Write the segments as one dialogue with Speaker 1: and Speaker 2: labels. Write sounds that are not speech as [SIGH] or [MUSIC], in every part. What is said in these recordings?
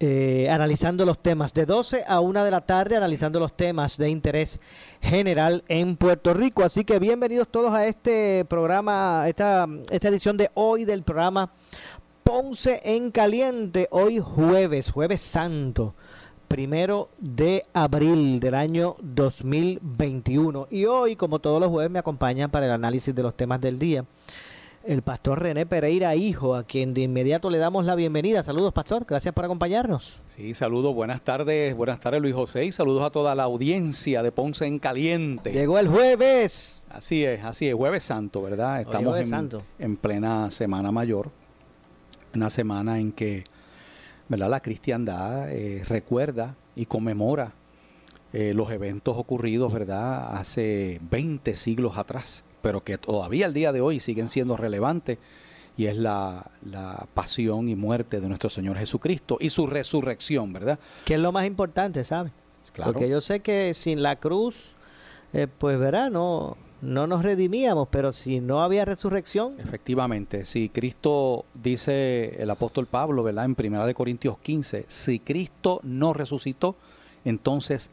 Speaker 1: Eh, analizando los temas de 12 a 1 de la tarde, analizando los temas de interés general en Puerto Rico. Así que bienvenidos todos a este programa, esta, esta edición de hoy del programa Ponce en Caliente, hoy jueves, jueves santo, primero de abril del año 2021. Y hoy, como todos los jueves, me acompaña para el análisis de los temas del día el pastor René Pereira, hijo, a quien de inmediato le damos la bienvenida. Saludos, pastor, gracias por acompañarnos.
Speaker 2: Sí, saludos, buenas tardes, buenas tardes Luis José y saludos a toda la audiencia de Ponce en Caliente.
Speaker 1: Llegó el jueves.
Speaker 2: Así es, así es, jueves santo, ¿verdad? Estamos en, en plena Semana Mayor, una semana en que, ¿verdad? La cristiandad eh, recuerda y conmemora eh, los eventos ocurridos, ¿verdad? Hace 20 siglos atrás pero que todavía al día de hoy siguen siendo relevantes, y es la, pasión y muerte de nuestro Señor Jesucristo y su resurrección, ¿verdad?
Speaker 1: Que es lo más importante, ¿sabes? Claro. Porque yo sé que sin la cruz, eh, pues verá, no, no nos redimíamos, pero si no había resurrección.
Speaker 2: Efectivamente, si Cristo, dice el apóstol Pablo, ¿verdad? En 1 Corintios 15, si Cristo no resucitó, entonces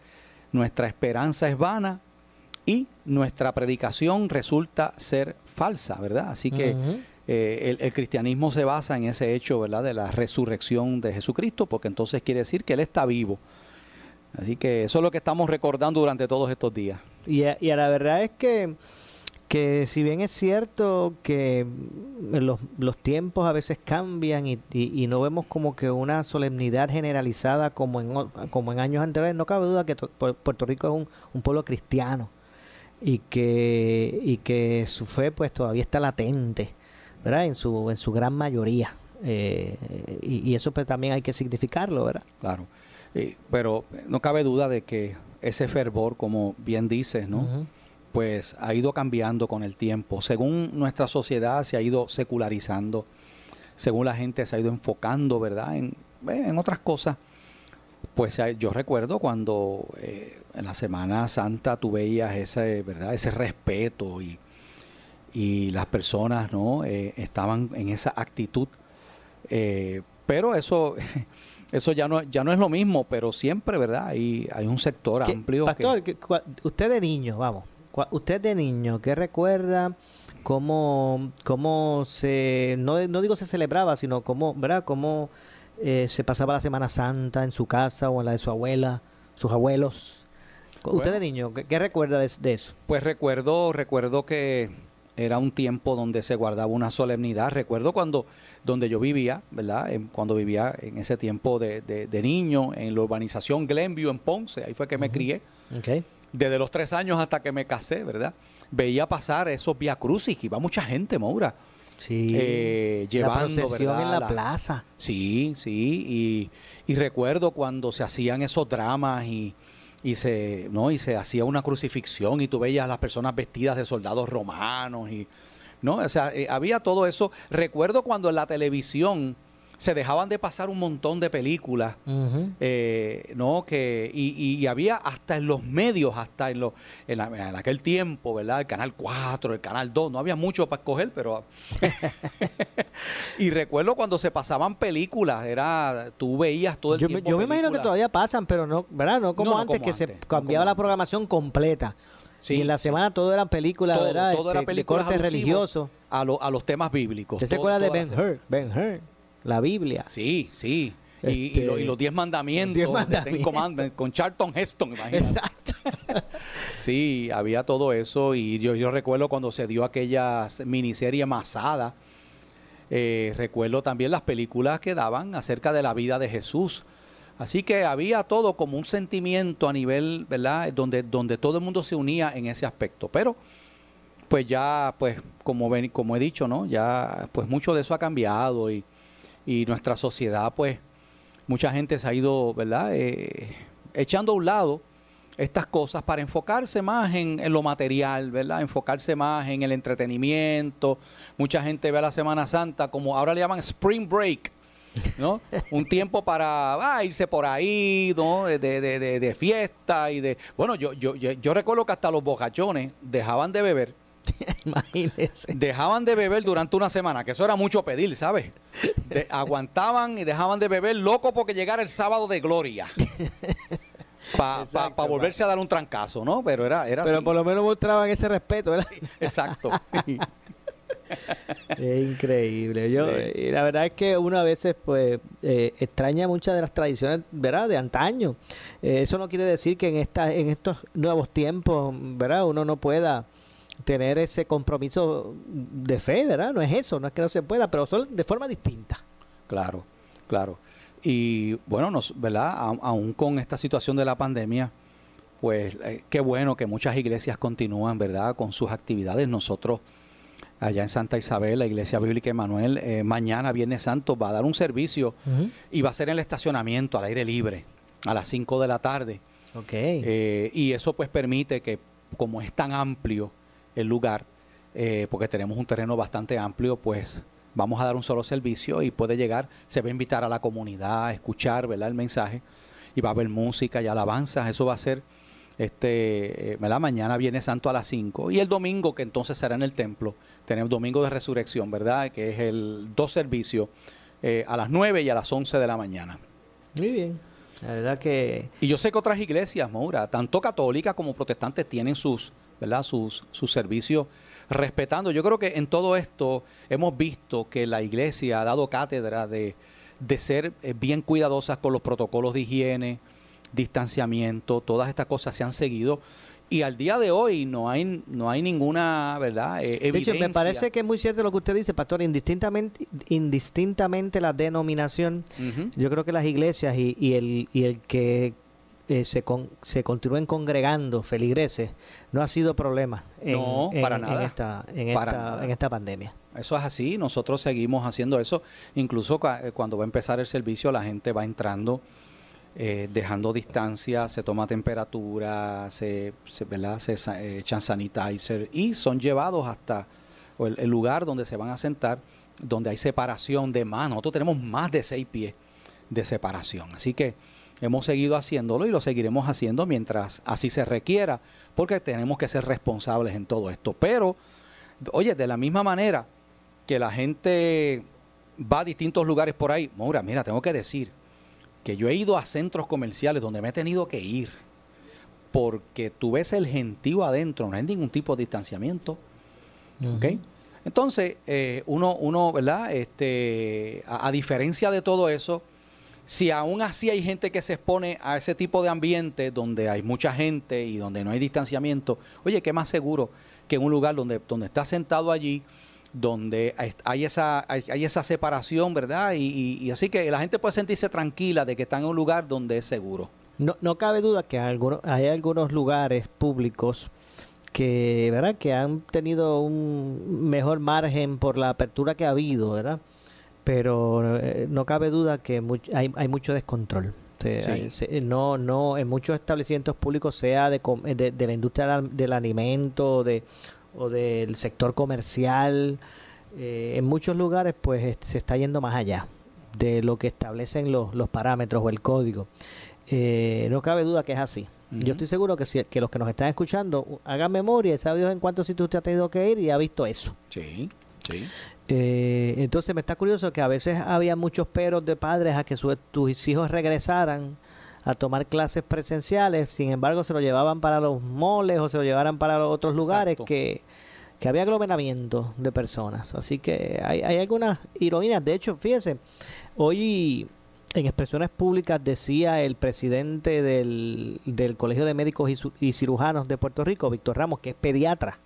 Speaker 2: nuestra esperanza es vana y nuestra predicación resulta ser falsa, ¿verdad? Así que eh, el, cristianismo se basa en ese hecho, ¿verdad? De la resurrección de Jesucristo, porque entonces quiere decir que Él está vivo. Así que eso es lo que estamos recordando durante todos estos días.
Speaker 1: Y a, la verdad es que, que si bien es cierto que los, los tiempos a veces cambian y, y, no vemos como que una solemnidad generalizada como en, como en años anteriores, no cabe duda que Puerto Rico es un, un pueblo cristiano y que, y que su fe pues todavía está latente, ¿verdad? En su, en su gran mayoría. Eh, y, eso pues también hay que significarlo, ¿verdad?
Speaker 2: Claro. pero no cabe duda de que ese fervor, como bien dices, ¿no? Pues ha ido cambiando con el tiempo. Según nuestra sociedad se ha ido secularizando, según la gente se ha ido enfocando, ¿verdad? En, en otras cosas. Pues yo recuerdo cuando eh, en la Semana Santa tú veías ese, ¿verdad? ese respeto y, y las personas ¿no? Eh, estaban en esa actitud. Eh, pero eso, [LAUGHS] eso ya no, ya no es lo mismo, pero siempre, ¿verdad? Hay, hay un sector amplio.
Speaker 1: Pastor, usted de niño, vamos, usted de niño, ¿qué recuerda? Cómo, cómo se, no, no digo se celebraba, sino cómo, ¿verdad? Cómo eh, se pasaba la Semana Santa en su casa o en la de su abuela, sus abuelos. ¿Usted de niño, qué, recuerda de, eso?
Speaker 2: Pues recuerdo, recuerdo que era un tiempo donde se guardaba una solemnidad. Recuerdo cuando donde yo vivía, ¿verdad? cuando vivía en ese tiempo de, de, niño, en la urbanización Glenview en Ponce, ahí fue que me crié. Desde los tres años hasta que me casé, ¿verdad? Veía pasar esos via crucis, iba mucha gente, Maura.
Speaker 1: Sí.
Speaker 2: Eh, llevando,
Speaker 1: la en la, plaza.
Speaker 2: Sí, sí. Y, y recuerdo cuando se hacían esos dramas y y se, ¿no? y se hacía una crucifixión y tú veías a las personas vestidas de soldados romanos y no, o sea, eh, había todo eso. Recuerdo cuando en la televisión se dejaban de pasar un montón de películas, eh, ¿no? Que, y, había hasta en los medios, hasta en, en, aquel tiempo, ¿verdad? El Canal 4, el Canal 2, no había mucho para escoger, pero... [LAUGHS] y recuerdo cuando se pasaban películas, era, tú veías todo el
Speaker 1: yo,
Speaker 2: tiempo
Speaker 1: Yo me imagino que todavía pasan, pero no, ¿verdad? No como antes, que se cambiaba la programación completa. y en la semana todo eran películas, ¿verdad?
Speaker 2: Todo era
Speaker 1: este, de corte religioso.
Speaker 2: A, a los temas bíblicos.
Speaker 1: ¿Usted se acuerda de Ben Hur? Ben Hur la Biblia.
Speaker 2: Sí, sí. y, este, los diez mandamientos, con Charlton Heston, imagínate.
Speaker 1: Exacto. [LAUGHS]
Speaker 2: sí, había todo eso y yo, yo recuerdo cuando se dio aquella miniserie Masada, eh, recuerdo también las películas que daban acerca de la vida de Jesús. Así que había todo como un sentimiento a nivel, ¿verdad? Donde, donde todo el mundo se unía en ese aspecto. Pero, pues ya, pues, como, ven, como he dicho, ¿no? Ya, pues mucho de eso ha cambiado y, y nuestra sociedad, pues, mucha gente se ha ido, ¿verdad? Eh, echando a un lado estas cosas para enfocarse más en, lo material, ¿verdad? Enfocarse más en el entretenimiento. Mucha gente ve a la Semana Santa como ahora le llaman Spring Break, ¿no? Un tiempo para ah, irse por ahí, ¿no? De, de, de, de, fiesta y de... Bueno, yo, yo, yo, recuerdo que hasta los bocachones dejaban de beber. [LAUGHS] Imagínese. Dejaban de beber durante una semana, que eso era mucho pedir, ¿sabes? [LAUGHS] aguantaban y dejaban de beber loco porque llegara el sábado de gloria [LAUGHS] para volverse a dar un trancazo, ¿no? Pero era, era
Speaker 1: Pero por lo menos mostraban ese respeto, ¿verdad?
Speaker 2: exacto.
Speaker 1: es increíble. Yo, y la verdad es que uno a veces pues eh, extraña muchas de las tradiciones, ¿verdad? De antaño. Eh, eso no quiere decir que en esta, en estos nuevos tiempos, ¿verdad? Uno no pueda tener ese compromiso de fe, ¿verdad? No es eso, no es que no se pueda, pero son de forma distinta.
Speaker 2: Claro, claro. Y bueno, nos, ¿verdad? aún con esta situación de la pandemia, pues eh, qué bueno que muchas iglesias continúan, ¿verdad? Con sus actividades. Nosotros allá en Santa Isabel, la Iglesia Bíblica Emanuel, eh, mañana, Viernes Santo, va a dar un servicio y va a ser en el estacionamiento, al aire libre, a las 5 de la tarde.
Speaker 1: Ok.
Speaker 2: Eh, y eso pues permite que, como es tan amplio el lugar, porque tenemos un terreno bastante amplio, pues vamos a dar un solo servicio y puede llegar, se va a invitar a la comunidad a escuchar ¿verdad? el mensaje y va a haber música y alabanzas, eso va a ser este, eh, ¿verdad? mañana viene santo a las 5 y el domingo que entonces será en el templo, tenemos domingo de resurrección, ¿verdad? Que es el dos servicios eh, a las 9 y a las 11 de la mañana.
Speaker 1: Muy bien. La verdad que...
Speaker 2: Y yo sé que otras iglesias, Maura, tanto católicas como protestantes, tienen sus, ¿verdad? Sus, sus servicios respetando. Yo creo que en todo esto hemos visto que la iglesia ha dado cátedra de, ser eh, bien cuidadosas con los protocolos de higiene, distanciamiento, todas estas cosas se han seguido. Y al día de hoy no hay no hay ninguna, ¿verdad?
Speaker 1: Eh, de hecho, me parece que es muy cierto lo que usted dice, pastor, indistintamente indistintamente la denominación. Yo creo que las iglesias y, y, el y el que eh, se, se continúen congregando feligreses, no ha sido problema
Speaker 2: en, para nada.
Speaker 1: esta, en, esta, en esta pandemia.
Speaker 2: Eso es así, nosotros seguimos haciendo eso. Incluso eh, cuando va a empezar el servicio, la gente va entrando, eh, dejando distancia, se toma temperatura, se, se, se echan sanitizer y son llevados hasta el, el, lugar donde se van a sentar, donde hay separación de manos. Nosotros tenemos más de seis pies de separación. Así que Hemos seguido haciéndolo y lo seguiremos haciendo mientras así se requiera, porque tenemos que ser responsables en todo esto. Pero, oye, de la misma manera que la gente va a distintos lugares por ahí, Maura, mira, tengo que decir que yo he ido a centros comerciales donde me he tenido que ir, porque tú ves el gentío adentro, no hay ningún tipo de distanciamiento. Entonces, eh, uno, uno, ¿verdad? Este, a diferencia de todo eso, si aún así hay gente que se expone a ese tipo de ambiente donde hay mucha gente y donde no hay distanciamiento, oye, ¿qué más seguro que en un lugar donde, donde está sentado allí, donde hay esa, hay, esa separación, ¿verdad? Y, así que la gente puede sentirse tranquila de que está en un lugar donde es seguro.
Speaker 1: No, no cabe duda que hay algunos, hay algunos lugares públicos que, ¿verdad? que han tenido un mejor margen por la apertura que ha habido, ¿verdad? Pero eh, no cabe duda que hay, hay, mucho descontrol. no, no, en muchos establecimientos públicos, sea de, de, la industria del alimento de, o del sector comercial, eh, en muchos lugares pues se está yendo más allá de lo que establecen los, los parámetros o el código. Eh, no cabe duda que es así. Yo estoy seguro que, si, que los que nos están escuchando hagan memoria, sabe Dios en cuántos sitios usted ha tenido que ir y ha visto eso.
Speaker 2: Sí, sí.
Speaker 1: Eh, entonces me está curioso que a veces había muchos peros de padres a que tus hijos regresaran a tomar clases presenciales, sin embargo se lo llevaban para los moles o se lo llevaran para los otros lugares que, que, había aglomeramiento de personas. Así que hay, hay algunas ironías. De hecho, fíjese, hoy en expresiones públicas decía el presidente del, del Colegio de Médicos y, Cirujanos de Puerto Rico, Víctor Ramos, que es pediatra,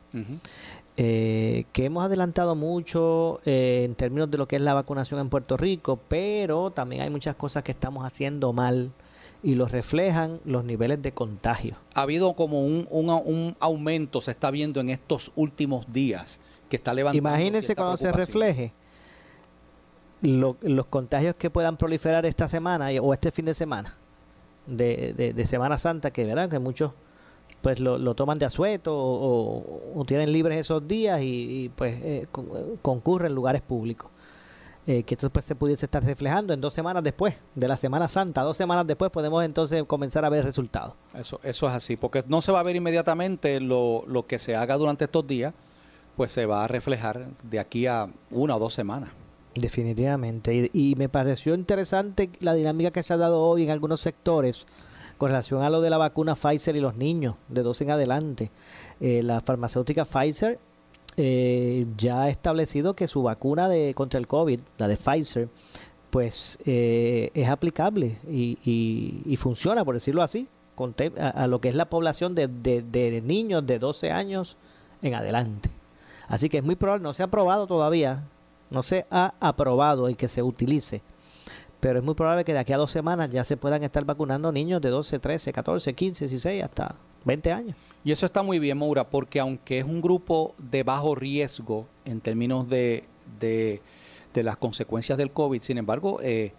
Speaker 1: eh, que hemos adelantado mucho eh, en términos de lo que es la vacunación en Puerto Rico, pero también hay muchas cosas que estamos haciendo mal y lo reflejan los niveles de contagio.
Speaker 2: Ha habido como un, un, aumento, se está viendo en estos últimos días, que está levantando.
Speaker 1: Imagínense cuando se refleje los contagios que puedan proliferar esta semana o este fin de semana de, de, Semana Santa, que verán que muchos pues lo, toman de asueto o, tienen libres esos días y, pues eh, concurren en lugares públicos. Eh, que esto pues, se pudiese estar reflejando en dos semanas después de la Semana Santa, dos semanas después podemos entonces comenzar a ver resultados.
Speaker 2: Eso, eso es así, porque no se va a ver inmediatamente lo, lo que se haga durante estos días, pues se va a reflejar de aquí a una o dos semanas.
Speaker 1: Definitivamente. Y, me pareció interesante la dinámica que se ha dado hoy en algunos sectores con relación a lo de la vacuna Pfizer y los niños de 12 en adelante. Eh, la farmacéutica Pfizer eh, ya ha establecido que su vacuna de contra el COVID, la de Pfizer, pues eh, es aplicable y, funciona, por decirlo así, a, lo que es la población de, de, de niños de 12 años en adelante. Así que es muy probable, no se ha probado todavía no se ha aprobado el que se utilice. Pero es muy probable que de aquí a dos semanas ya se puedan estar vacunando niños de 12, 13, 14, 15, 16, hasta 20 años.
Speaker 2: Y eso está muy bien, Maura, porque aunque es un grupo de bajo riesgo en términos de, de, las consecuencias del COVID, sin embargo, eh,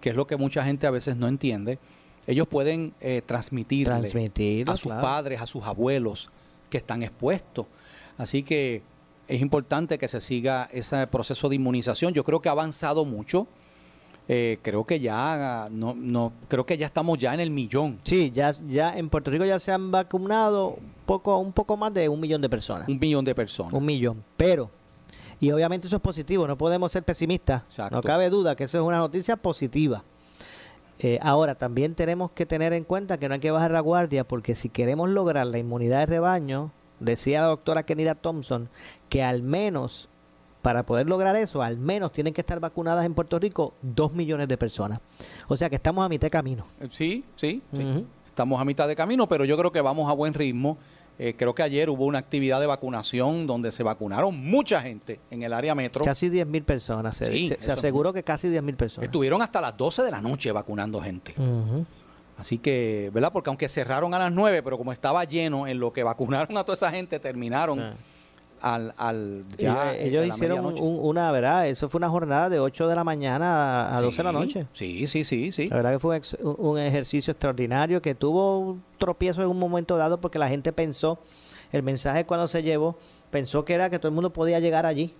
Speaker 2: que es lo que mucha gente a veces no entiende, ellos pueden eh, transmitirle a sus padres, a sus abuelos que están expuestos. Así que es importante que se siga ese proceso de inmunización. Yo creo que ha avanzado mucho. Eh, creo que ya no, no creo que ya estamos ya en el millón.
Speaker 1: Sí, ya ya en Puerto Rico ya se han vacunado poco un poco más de un millón de personas.
Speaker 2: Un millón de personas.
Speaker 1: Un millón, pero y obviamente eso es positivo, no podemos ser pesimistas. No cabe duda que eso es una noticia positiva. Eh, ahora, también tenemos que tener en cuenta que no hay que bajar la guardia porque si queremos lograr la inmunidad de rebaño, decía la doctora Kenida Thompson, que al menos, para poder lograr eso, al menos tienen que estar vacunadas en Puerto Rico dos millones de personas. O sea que estamos a mitad de camino.
Speaker 2: Eh, sí, sí, estamos a mitad de camino, pero yo creo que vamos a buen ritmo. Eh, creo que ayer hubo una actividad de vacunación donde se vacunaron mucha gente en el área metro.
Speaker 1: Casi 10 mil personas. Se, aseguró que casi 10 mil personas.
Speaker 2: Estuvieron hasta las 12 de la noche vacunando gente. Así que, ¿verdad? Porque aunque cerraron a las 9, pero como estaba lleno en lo que vacunaron a toda esa gente, terminaron al, al
Speaker 1: ya ellos hicieron una, ¿verdad? Eso fue una jornada de 8 de la mañana a 12 de la noche.
Speaker 2: Sí, sí, sí, sí.
Speaker 1: La verdad que fue un ejercicio extraordinario que tuvo un tropiezo en un momento dado porque la gente pensó, el mensaje cuando se llevó, pensó que era que todo el mundo podía llegar allí,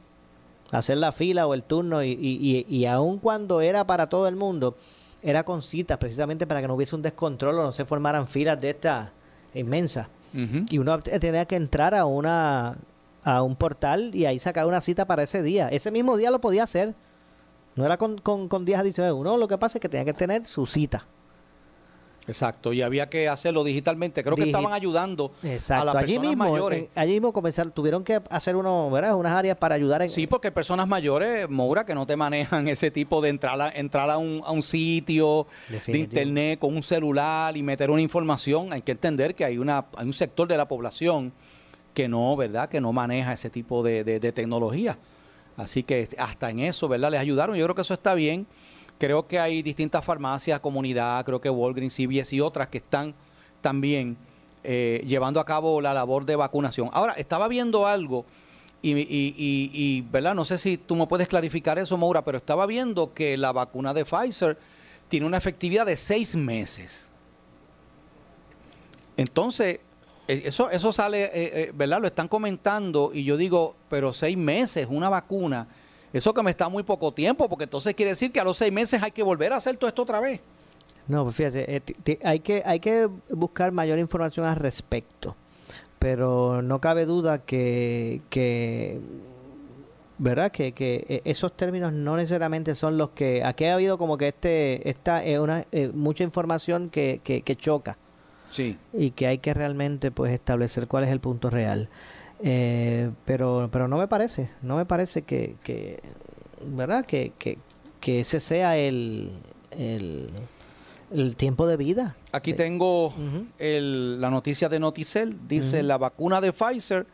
Speaker 1: hacer la fila o el turno y, y, y, y aun cuando era para todo el mundo, era con citas precisamente para que no hubiese un descontrol o no se formaran filas de esta inmensa. Y uno tenía que entrar a una a un portal y ahí sacar una cita para ese día. Ese mismo día lo podía hacer. No era con, con, con días adicionales. Uno lo que pasa es que tenía que tener su cita.
Speaker 2: Exacto, y había que hacerlo digitalmente. Creo que estaban ayudando a las
Speaker 1: allí
Speaker 2: personas
Speaker 1: mismo,
Speaker 2: mayores.
Speaker 1: allí mismo comenzaron, tuvieron que hacer uno, ¿verdad? unas áreas para ayudar. En,
Speaker 2: sí, porque personas mayores, Moura, que no te manejan [LAUGHS] ese tipo de entrar a, entrar a, un, a un sitio de internet con un celular y meter una información. Hay que entender que hay, una, hay un sector de la población que no, ¿verdad? Que no maneja ese tipo de, de tecnología. Así que hasta en eso, ¿verdad? Les ayudaron. Yo creo que eso está bien. Creo que hay distintas farmacias, comunidad, creo que Walgreens, CVS y otras que están también eh, llevando a cabo la labor de vacunación. Ahora, estaba viendo algo y, y, ¿verdad? No sé si tú me puedes clarificar eso, Maura, pero estaba viendo que la vacuna de Pfizer tiene una efectividad de seis meses. Entonces, eso, eso sale, eh, ¿verdad? Lo están comentando y yo digo, pero seis meses, una vacuna eso que me está muy poco tiempo, porque entonces quiere decir que a los seis meses hay que volver a hacer todo esto otra vez.
Speaker 1: No, pues fíjate, eh, hay, que, hay que buscar mayor información al respecto, pero no cabe duda que, que ¿verdad? Que, que e, esos términos no necesariamente son los que... Aquí ha habido como que este esta es una, eh, mucha información que, que, que, choca.
Speaker 2: Sí.
Speaker 1: Y que hay que realmente pues establecer cuál es el punto real. Eh, pero, pero no me parece, no me parece que, que ¿verdad? Que, que, ese sea el, el, el tiempo de vida.
Speaker 2: Aquí tengo el, la noticia de Noticel. Dice, la vacuna de Pfizer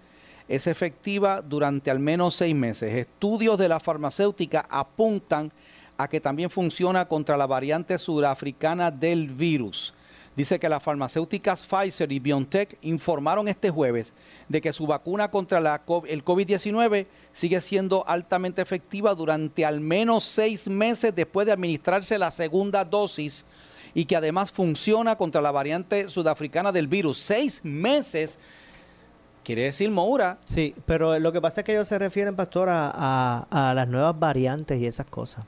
Speaker 2: es efectiva durante al menos seis meses. Estudios de la farmacéutica apuntan a que también funciona contra la variante sudafricana del virus. Dice que las farmacéuticas Pfizer y BioNTech informaron este jueves de que su vacuna contra la, el COVID-19 sigue siendo altamente efectiva durante al menos seis meses después de administrarse la segunda dosis y que además funciona contra la variante sudafricana del virus. Seis meses. Quiere decir Moura.
Speaker 1: Sí, pero lo que pasa es que ellos se refieren, pastor, a, a las nuevas variantes y esas cosas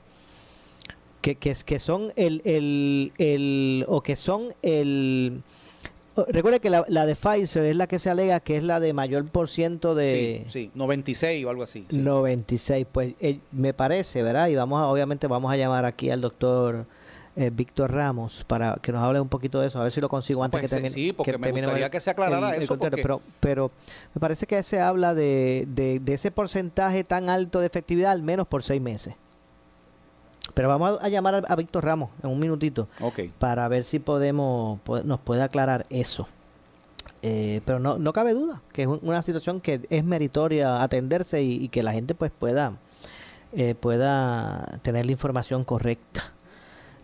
Speaker 1: que, que, que son el, el, el, o que son el... Recuerde que la, la, de Pfizer es la que se alega que es la de mayor por ciento de...
Speaker 2: Sí, sí 96 o algo así.
Speaker 1: Sí. 96, pues eh, me parece, ¿verdad? Y vamos a, obviamente vamos a llamar aquí al doctor eh, Víctor Ramos para que nos hable un poquito de eso, a ver si lo consigo antes
Speaker 2: pues
Speaker 1: que termine.
Speaker 2: Sí, porque que me gustaría el, que se aclarara el, eso. Porque...
Speaker 1: Pero, pero me parece que se habla de, de, de ese porcentaje tan alto de efectividad al menos por seis meses. Pero vamos a, llamar a, a, Víctor Ramos en un minutito
Speaker 2: okay.
Speaker 1: para ver si podemos nos puede aclarar eso. Eh, pero no, no cabe duda que es una situación que es meritoria atenderse y, y que la gente pues pueda eh, pueda tener la información correcta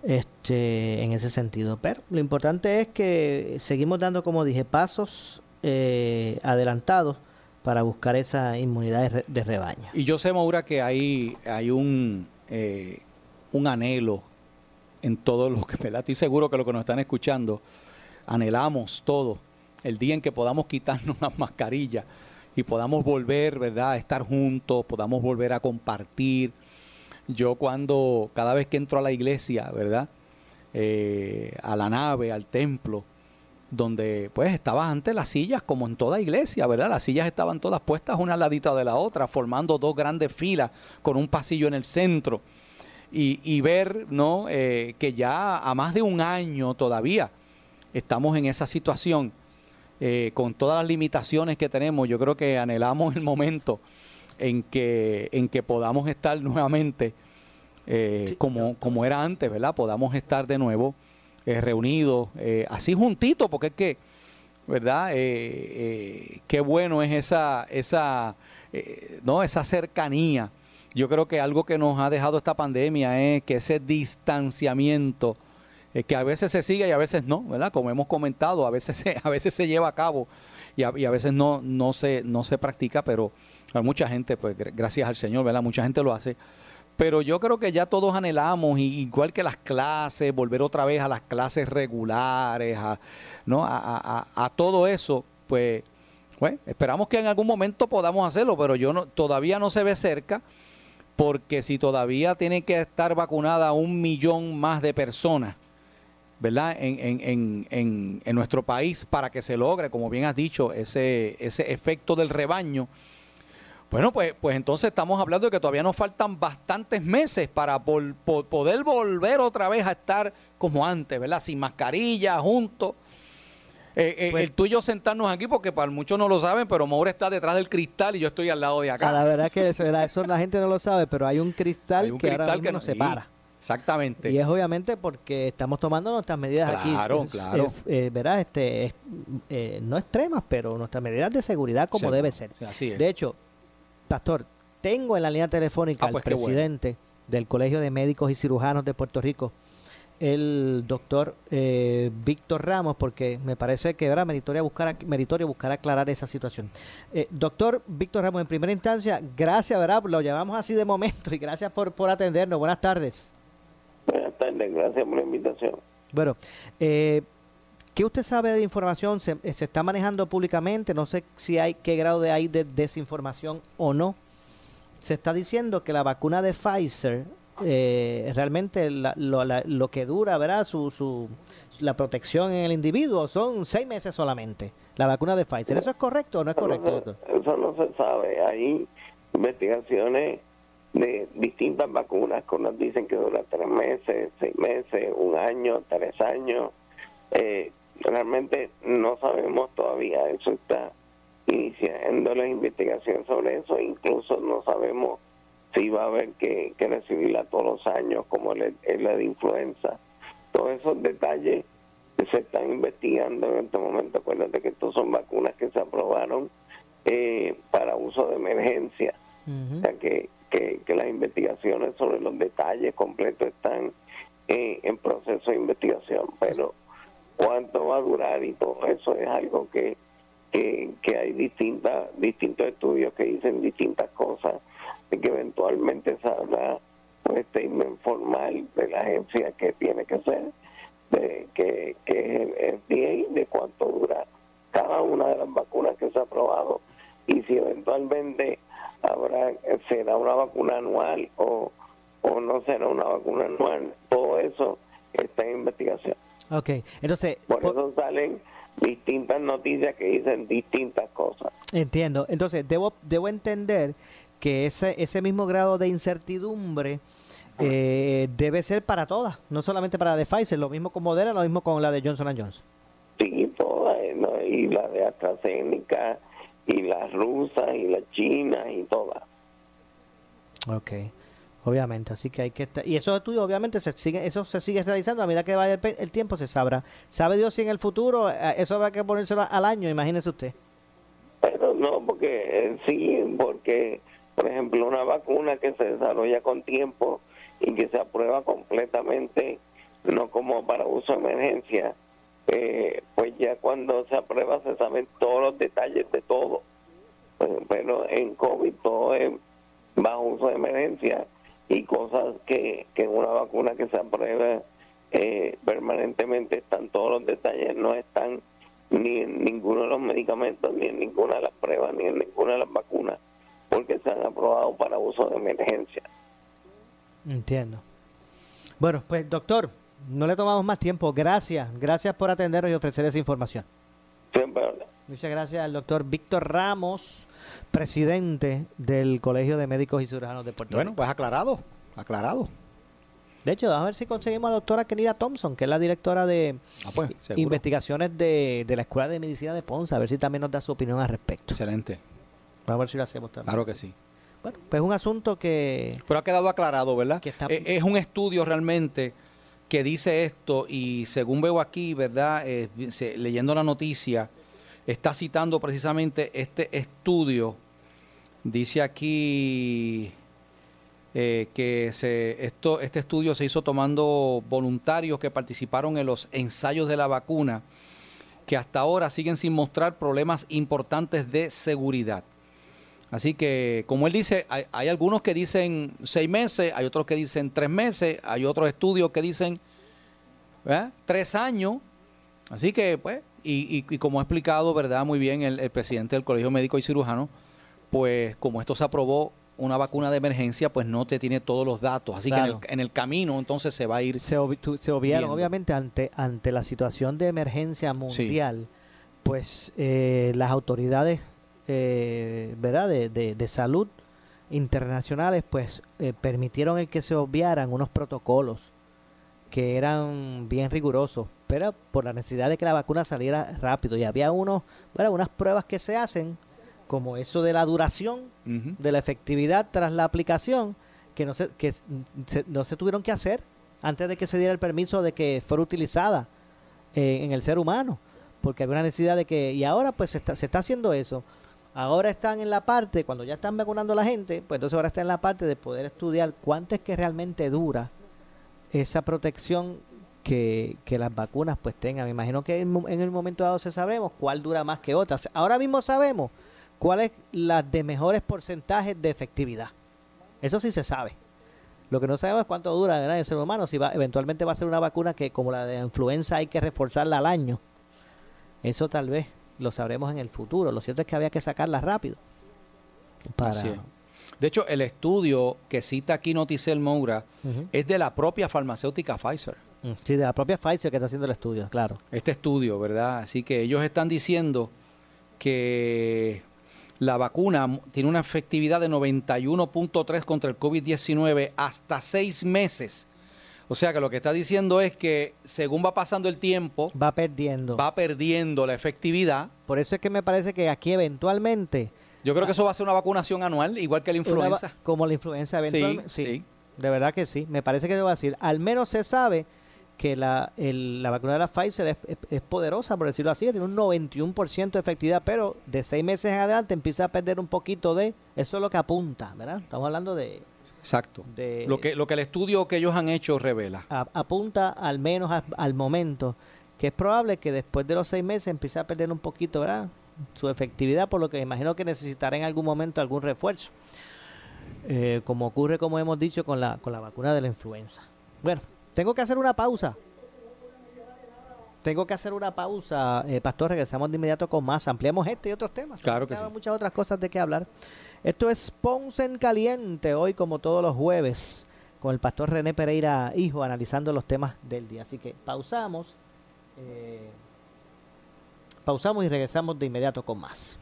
Speaker 1: este en ese sentido. Pero lo importante es que seguimos dando, como dije, pasos eh, adelantados para buscar esa inmunidad de, re, de, rebaño.
Speaker 2: Y yo sé, Maura, que hay, hay un eh, un anhelo en todo lo que, ¿verdad? Estoy seguro que lo que nos están escuchando, anhelamos todo el día en que podamos quitarnos [LAUGHS] las mascarillas y podamos volver, ¿verdad?, a estar juntos, podamos volver a compartir. Yo cuando, cada vez que entro a la iglesia, ¿verdad?, eh, a la nave, al templo, donde pues estaban antes las sillas como en toda iglesia, ¿verdad? Las sillas estaban todas puestas una al ladito de la otra, formando dos grandes filas con un pasillo en el centro y, y ver ¿no? Eh, que ya a más de un año todavía estamos en esa situación, eh, con todas las limitaciones que tenemos, yo creo que anhelamos el momento en que, en que podamos estar nuevamente eh, sí, como, como era antes, ¿verdad? Podamos estar de nuevo reunidos, así juntitos, porque es que, ¿verdad? qué bueno es esa, esa, ¿no? esa cercanía yo creo que algo que nos ha dejado esta pandemia es que ese distanciamiento, eh, que a veces se sigue y a veces no, ¿verdad? Como hemos comentado, a veces se, [LAUGHS] a veces se lleva a cabo y a, veces no, no, se, no se practica, pero hay mucha gente, pues gracias al Señor, ¿verdad? Mucha gente lo hace. Pero yo creo que ya todos anhelamos, igual que las clases, volver otra vez a las clases regulares, a, ¿no? a, a, a todo eso, pues, bueno, esperamos que en algún momento podamos hacerlo, pero yo no, todavía no se ve cerca porque si todavía tiene que estar vacunada un millón más de personas, ¿verdad? En, en, en, en, nuestro país para que se logre, como bien has dicho, ese, ese efecto del rebaño. Bueno, pues, pues entonces estamos hablando de que todavía nos faltan bastantes meses para vol poder volver otra vez a estar como antes, ¿verdad? Sin mascarilla, juntos. Eh, eh, pues, el tuyo sentarnos aquí, porque para muchos no lo saben, pero Moura está detrás del cristal y yo estoy al lado de acá.
Speaker 1: A la verdad que eso, eso la gente no lo sabe, pero hay un cristal, hay un que, cristal ahora que nos separa.
Speaker 2: Exactamente.
Speaker 1: Y es obviamente porque estamos tomando nuestras medidas
Speaker 2: claro,
Speaker 1: aquí.
Speaker 2: Claro, claro.
Speaker 1: Eh, ¿Verdad? Este, eh, no extremas, pero nuestras medidas de seguridad como sí, debe ser.
Speaker 2: Así es.
Speaker 1: De hecho, Pastor, tengo en la línea telefónica
Speaker 2: ah, pues
Speaker 1: al presidente
Speaker 2: bueno.
Speaker 1: del Colegio de Médicos y Cirujanos de Puerto Rico, el doctor eh, Víctor Ramos, porque me parece que era meritorio buscar, meritorio buscar aclarar esa situación. Eh, doctor Víctor Ramos, en primera instancia, gracias, ¿verdad? Lo llamamos así de momento y gracias por, por atendernos. Buenas tardes.
Speaker 3: Buenas tardes, gracias por la invitación.
Speaker 1: Bueno, eh, ¿qué usted sabe de información? ¿Se, ¿Se, está manejando públicamente? No sé si hay qué grado de hay de desinformación o no. Se está diciendo que la vacuna de Pfizer eh, realmente la, lo, la, lo, que dura, ¿verdad? Su, su, la protección en el individuo son seis meses solamente. La vacuna de Pfizer. ¿Eso es correcto o no es correcto?
Speaker 3: Eso no, se, eso no se sabe. Hay investigaciones de distintas vacunas que unas dicen que dura tres meses, seis meses, un año, tres años. Eh, realmente no sabemos todavía. Eso está iniciando la investigación sobre eso. Incluso no sabemos si va a haber que, recibirla todos los años, como es la de influenza. Todos esos detalles se están investigando en este momento. Acuérdate que estos son vacunas que se aprobaron eh, para uso de emergencia. O sea que, que, las investigaciones sobre los detalles completos están eh, en proceso de investigación. Pero cuánto va a durar y todo eso es algo que, que, que hay distintas distintos estudios que dicen distintas cosas que eventualmente saldrá un statement formal de la agencia que tiene que ser de que, que es el FDA de cuánto dura cada una de las vacunas que se ha aprobado y si eventualmente habrá será una vacuna anual o, o no será una vacuna anual todo eso está en investigación
Speaker 1: Ok, entonces...
Speaker 3: Por, eso salen distintas noticias que dicen distintas cosas.
Speaker 1: Entiendo. Entonces, debo, debo entender que ese, ese mismo grado de incertidumbre eh, debe ser para todas, no solamente para la de Pfizer, lo mismo con Moderna, lo mismo con la de Johnson Johnson.
Speaker 3: Sí, todas, y la de AstraZeneca, y las rusas, y la china, y todas.
Speaker 1: Ok. Obviamente, así que hay que estar. Y esos estudios, obviamente, se sigue, eso se sigue realizando. A medida que vaya el, tiempo, se sabrá. ¿Sabe Dios si en el futuro eh, eso habrá que ponérselo al año? Imagínese usted.
Speaker 3: Pero no, porque eh, sí, porque, por ejemplo, una vacuna que se desarrolla con tiempo y que se aprueba completamente, no como para uso de emergencia, eh, pues ya cuando se aprueba se saben todos los detalles de todo. Pero en COVID todo es bajo uso de emergencia y cosas que, que una vacuna que se aprueba eh, permanentemente están todos los detalles, no están ni en ninguno de los medicamentos, ni en ninguna de las pruebas, ni en ninguna de las vacunas, porque se han aprobado para uso de emergencia.
Speaker 1: Entiendo. Bueno, pues doctor, no le tomamos más tiempo. Gracias, gracias por atendernos y ofrecer esa información.
Speaker 3: Siempre.
Speaker 1: Muchas gracias al doctor Víctor Ramos presidente del Colegio de Médicos y Cirujanos de Puerto
Speaker 2: Rico. Bueno, pues aclarado, aclarado.
Speaker 1: De hecho, vamos a ver si conseguimos a la doctora Kenida Thompson, que es la directora de ah, pues, investigaciones de, la Escuela de Medicina de Ponce, a ver si también nos da su opinión al respecto.
Speaker 2: Excelente.
Speaker 1: Vamos a ver si lo hacemos también.
Speaker 2: Claro que sí.
Speaker 1: Bueno, pues es un asunto que...
Speaker 2: Pero ha quedado aclarado, ¿verdad? Eh, es un estudio realmente que dice esto y según veo aquí, ¿verdad? Eh, leyendo la noticia, está citando precisamente este estudio Dice aquí eh, que se, esto, este estudio se hizo tomando voluntarios que participaron en los ensayos de la vacuna, que hasta ahora siguen sin mostrar problemas importantes de seguridad. Así que, como él dice, hay, algunos que dicen seis meses, hay otros que dicen tres meses, hay otros estudios que dicen tres años. Así que, pues, y, como ha explicado, ¿verdad? Muy bien el, el presidente del Colegio Médico y Cirujano, pues como esto se aprobó una vacuna de emergencia, pues no te tiene todos los datos. Así que en el, camino entonces se va a ir.
Speaker 1: Se, obviaron, obviamente, ante, ante la situación de emergencia mundial, pues eh, las autoridades eh, ¿verdad? De, de, salud internacionales, pues eh, permitieron el que se obviaran unos protocolos que eran bien rigurosos, pero por la necesidad de que la vacuna saliera rápido. Y había unos, ¿verdad? unas pruebas que se hacen como eso de la duración, de la efectividad tras la aplicación, que no se, que no se tuvieron que hacer antes de que se diera el permiso de que fuera utilizada eh, en el ser humano, porque había una necesidad de que, y ahora pues se está, se está haciendo eso. Ahora están en la parte, cuando ya están vacunando a la gente, pues entonces ahora está en la parte de poder estudiar cuánto es que realmente dura esa protección que, que, las vacunas pues tengan. Me imagino que en, en, el momento dado se sabremos cuál dura más que otras. Ahora mismo sabemos cuáles las de mejores porcentajes de efectividad. Eso sí se sabe. Lo que no sabemos es cuánto dura el ser humano, si va, eventualmente va a ser una vacuna que como la de influenza hay que reforzarla al año. Eso tal vez lo sabremos en el futuro. Lo cierto es que había que sacarla rápido.
Speaker 2: Para... De hecho, el estudio que cita aquí Noticel Moura es de la propia farmacéutica Pfizer.
Speaker 1: Mm, sí, de la propia Pfizer que está haciendo el estudio, claro.
Speaker 2: Este estudio, ¿verdad? Así que ellos están diciendo que la vacuna tiene una efectividad de 91.3 contra el COVID-19 hasta seis meses. O sea que lo que está diciendo es que según va pasando el tiempo,
Speaker 1: va perdiendo.
Speaker 2: Va perdiendo la efectividad.
Speaker 1: Por eso es que me parece que aquí eventualmente
Speaker 2: Yo creo que eso va a ser una vacunación anual, igual que la influenza.
Speaker 1: como la influenza, eventualmente. Sí, de verdad que sí. Me parece que debo decir. Al menos se sabe que la, la vacuna de la Pfizer es, poderosa, por decirlo así, tiene un 91% de efectividad, pero de seis meses en adelante empieza a perder un poquito de, eso es lo que apunta, ¿verdad? Estamos hablando de...
Speaker 2: Exacto. De, lo, que, lo que el estudio que ellos han hecho revela.
Speaker 1: apunta al menos al momento que es probable que después de los seis meses empiece a perder un poquito, ¿verdad? Su efectividad, por lo que imagino que necesitará en algún momento algún refuerzo. Eh, como ocurre, como hemos dicho, con la, con la vacuna de la influenza. Bueno, tengo que hacer una pausa. Tengo que hacer una pausa, eh, Pastor. Regresamos de inmediato con más. Ampliamos este y otros temas.
Speaker 2: Claro que
Speaker 1: Hay muchas otras cosas de qué hablar. Esto es Ponce en Caliente, hoy como todos los jueves, con el Pastor René Pereira, hijo, analizando los temas del día. Así que pausamos. Eh, pausamos y regresamos de inmediato con más.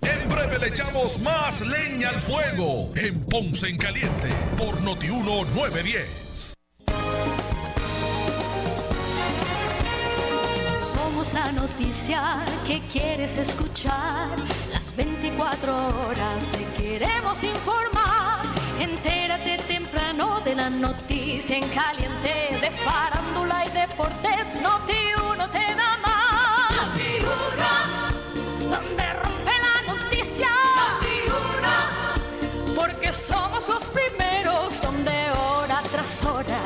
Speaker 4: En breve le echamos más leña al fuego en Ponce en Caliente por Notiuno 910.
Speaker 5: la noticia que quieres escuchar. Las 24 horas te queremos informar. Entérate temprano de la noticia en caliente de farándula y deportes. Noti uno te da más. Noti uno. Donde rompe la noticia. Noti uno. Porque somos los primeros donde hora tras hora,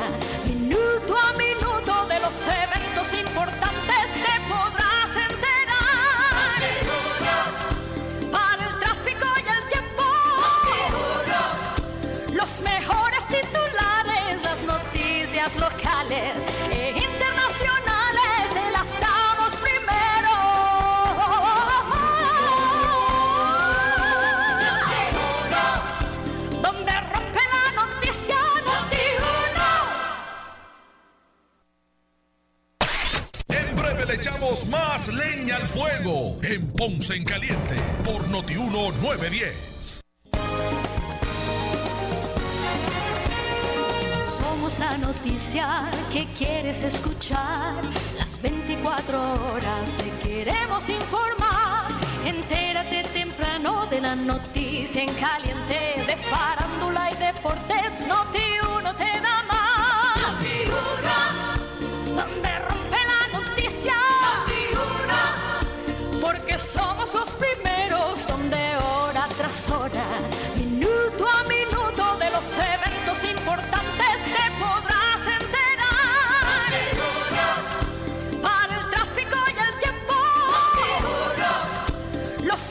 Speaker 5: locales e internacionales, te las damos primero. Donde rompe la noticia,
Speaker 4: En breve le echamos más leña al fuego en Ponce en Caliente por Notiuno 910.
Speaker 5: Noticia que quieres escuchar. Las 24 horas te queremos informar. Entérate temprano de la noticia en caliente de farándula y deportes. Noti uno te da más. Noti uno. Donde rompe la noticia. Noti uno. Porque somos los primeros donde hora tras hora, minuto a minuto de los eventos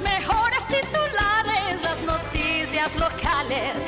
Speaker 5: mejores titulares, las noticias locales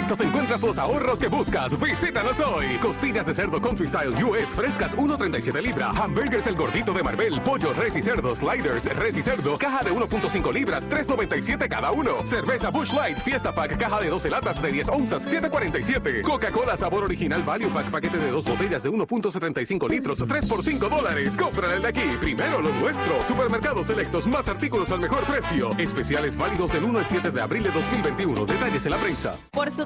Speaker 6: Selectos encuentras los ahorros que buscas. Visítanos hoy. Costillas de cerdo Country Style US frescas 1.37 libras. Hamburgers el gordito de Marbel. Pollo, res y cerdo. Sliders, res y cerdo. Caja de 1.5 libras. 3.97 cada uno. Cerveza Bush Light. Fiesta Pack. Caja de 12 latas de 10 onzas. 7.47. Coca-Cola sabor original Value Pack. Paquete de dos botellas de 1.75 litros. 3 por 5 dólares. Cómprale de aquí. Primero lo nuestro. Supermercados selectos. Más artículos al mejor precio. Especiales válidos del 1 al 7 de abril de 2021. Detalles en la prensa.
Speaker 7: Por su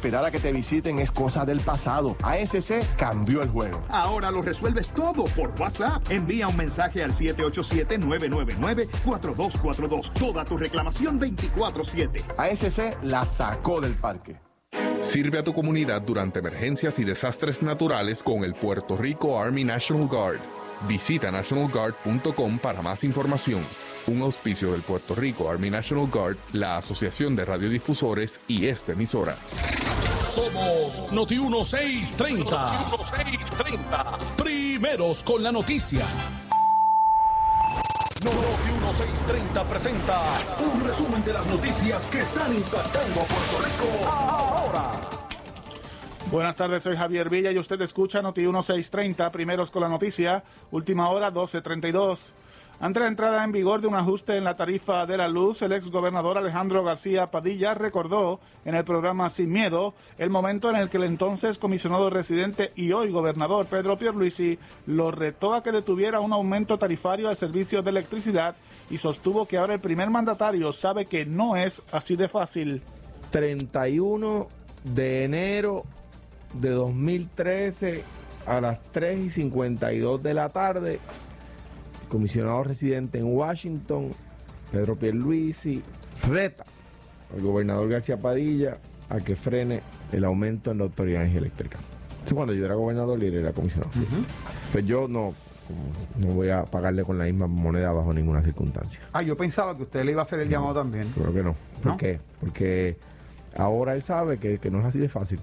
Speaker 8: Esperar a que te visiten es cosa del pasado. ASC cambió el juego.
Speaker 9: Ahora lo resuelves todo por WhatsApp. Envía un mensaje al 787-999-4242. Toda tu reclamación 24-7.
Speaker 8: ASC la sacó del parque.
Speaker 10: Sirve a tu comunidad durante emergencias y desastres naturales con el Puerto Rico Army National Guard. Visita nationalguard.com para más información. Un auspicio del Puerto Rico Army National Guard, la Asociación de Radiodifusores y esta emisora.
Speaker 4: Somos Noti 1630. Noti 1630. Primeros con la noticia. Noti 1630 presenta un resumen de las noticias que están impactando a Puerto Rico ahora.
Speaker 11: Buenas tardes, soy Javier Villa y usted escucha Noti 1630, primeros con la noticia, última hora 1232. Ante la entrada en vigor de un ajuste en la tarifa de la luz, el exgobernador Alejandro García Padilla recordó en el programa Sin Miedo el momento en el que el entonces comisionado residente y hoy gobernador Pedro Pierluisi lo retó a que detuviera un aumento tarifario al servicio de electricidad y sostuvo que ahora el primer mandatario sabe que no es así de fácil.
Speaker 12: 31 de enero de 2013 a las 3 y 52 de la tarde comisionado residente en Washington, Pedro Pierluisi, reta al gobernador García Padilla a que frene el aumento en la autoridad eléctrica. Eso cuando yo era gobernador y él era comisionado. Pues yo no, no voy a pagarle con la misma moneda bajo ninguna circunstancia.
Speaker 13: Ah, yo pensaba que usted le iba a hacer el llamado también.
Speaker 12: Creo que no. ¿Por qué? Porque ahora él sabe que, que no es así de fácil.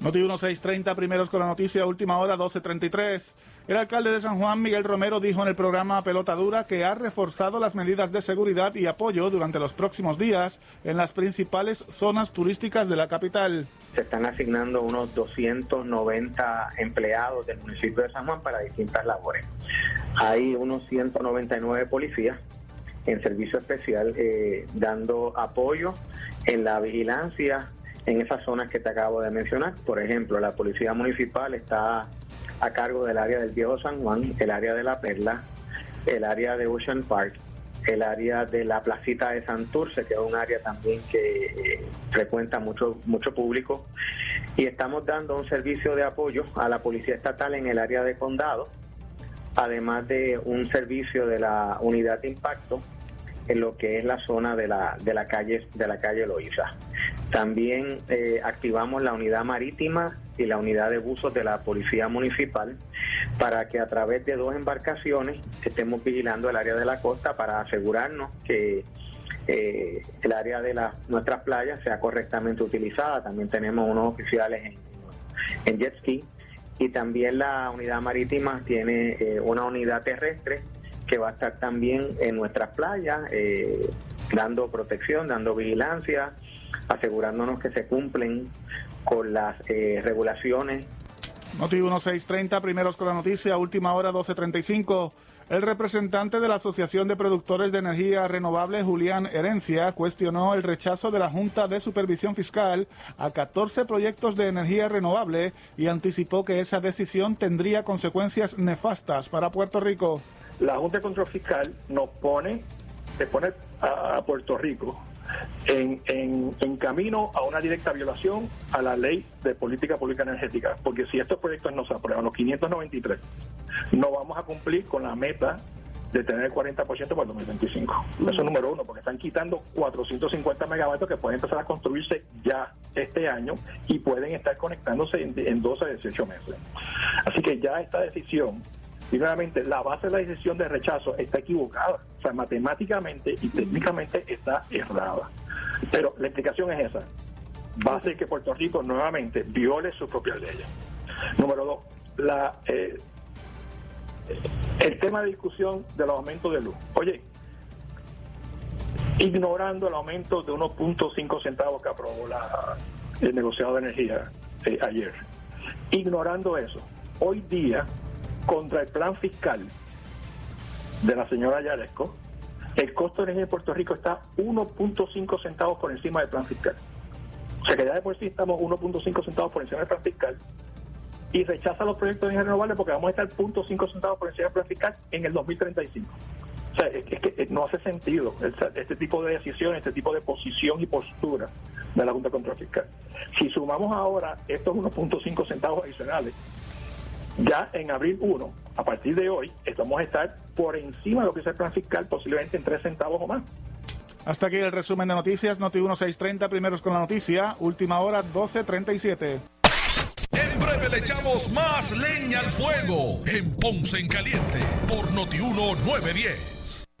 Speaker 11: Noti 1630, primeros con la noticia, última hora 1233. El alcalde de San Juan, Miguel Romero, dijo en el programa Pelota Dura que ha reforzado las medidas de seguridad y apoyo durante los próximos días en las principales zonas turísticas de la capital.
Speaker 14: Se están asignando unos 290 empleados del municipio de San Juan para distintas labores. Hay unos 199 policías en servicio especial eh, dando apoyo en la vigilancia en esas zonas que te acabo de mencionar. Por ejemplo, la Policía Municipal está a cargo del área del Viejo San Juan, el área de La Perla, el área de Ocean Park, el área de la placita de Santurce, que es un área también que eh, frecuenta mucho, mucho público. Y estamos dando un servicio de apoyo a la Policía Estatal en el área de Condado, además de un servicio de la Unidad de Impacto en lo que es la zona de la, de la calle de la calle Loíza. También eh, activamos la unidad marítima y la unidad de buzos de la Policía Municipal para que a través de dos embarcaciones estemos vigilando el área de la costa para asegurarnos que eh, el área de las nuestras playas sea correctamente utilizada. También tenemos unos oficiales en, en jet ski y también la unidad marítima tiene eh, una unidad terrestre que va a estar también en nuestras playas, eh, dando protección, dando vigilancia, asegurándonos que se cumplen con las eh, regulaciones.
Speaker 11: Noti 1630, primeros con la noticia, última hora 1235. El representante de la Asociación de Productores de Energía Renovable, Julián Herencia, cuestionó el rechazo de la Junta de Supervisión Fiscal a 14 proyectos de energía renovable y anticipó que esa decisión tendría consecuencias nefastas para Puerto Rico
Speaker 15: la Junta de Control Fiscal nos pone, se pone a, Puerto Rico en, en, camino a una directa violación a la ley de política pública energética, porque si estos proyectos no se aprueban, los 593, no vamos a cumplir con la meta de tener el 40% para el 2025. Eso es número uno, porque están quitando 450 megavatios que pueden empezar a construirse ya este año y pueden estar conectándose en, en 12 a 18 meses. Así que ya esta decisión y nuevamente, la base de la decisión de rechazo está equivocada. O sea, matemáticamente y técnicamente está errada. Pero la explicación es esa. Va a hacer que Puerto Rico nuevamente viole sus propias leyes. Número dos, la, eh, el tema de discusión del aumento de luz. Oye, ignorando el aumento de 1.5 centavos que aprobó la, el negociado de energía eh, ayer, ignorando eso, hoy día contra el plan fiscal de la señora Yaresco, el costo de energía en Puerto Rico está 1.5 centavos por encima del plan fiscal. O sea que ya de por sí estamos 1.5 centavos por encima del plan fiscal y rechaza los proyectos de energía renovable porque vamos a estar 0.5 centavos por encima del plan fiscal en el 2035. O sea, es que no hace sentido este tipo de decisión, este tipo de posición y postura de la Junta de Control Fiscal. Si sumamos ahora estos 1.5 centavos adicionales, ya en abril 1, a partir de hoy, estamos a estar por encima de lo que es el plan fiscal, posiblemente en 3 centavos o más.
Speaker 11: Hasta aquí el resumen de noticias, Noti 1630, primeros con la noticia, última hora 1237.
Speaker 4: En breve le echamos más leña al fuego en Ponce en Caliente por Noti 910.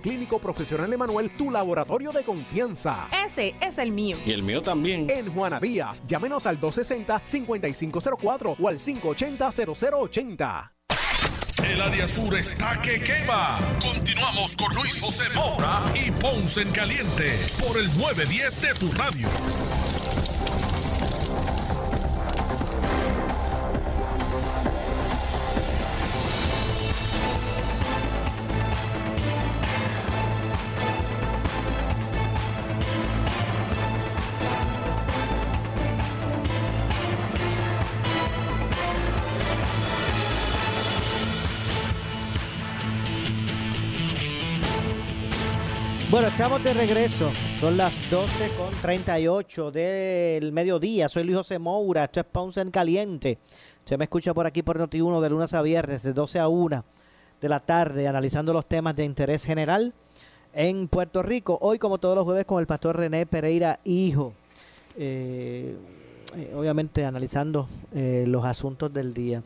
Speaker 16: Clínico Profesional Emanuel tu laboratorio de confianza.
Speaker 7: Ese es el mío.
Speaker 17: Y el mío también.
Speaker 16: En Juana Díaz, llámenos al 260-5504 o al 580-0080.
Speaker 4: El área sur está que quema. Continuamos con Luis José Moura y Ponce en Caliente por el 910 de tu radio.
Speaker 1: Estamos de regreso. Son las 12 con 38 del mediodía. Soy Luis José Moura. Esto es Ponce en Caliente. Se me escucha por aquí por Noti1 de lunes a viernes, de 12 a 1 de la tarde, analizando los temas de interés general en Puerto Rico. Hoy, como todos los jueves, con el pastor René Pereira, hijo. Eh, eh, obviamente, analizando eh, los asuntos del día.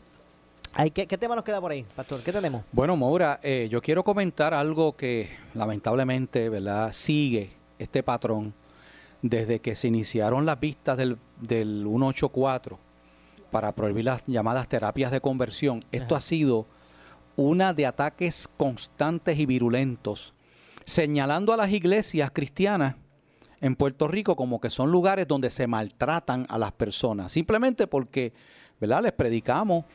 Speaker 1: Ay, ¿qué, ¿Qué tema nos queda por ahí, Pastor? ¿Qué tenemos?
Speaker 2: Bueno, Maura, eh, yo quiero comentar algo que lamentablemente, ¿verdad? Sigue este patrón desde que se iniciaron las vistas del, del 184 para prohibir las llamadas terapias de conversión. Esto ha sido una de ataques constantes y virulentos, señalando a las iglesias cristianas en Puerto Rico como que son lugares donde se maltratan a las personas, simplemente porque, ¿verdad? Les predicamos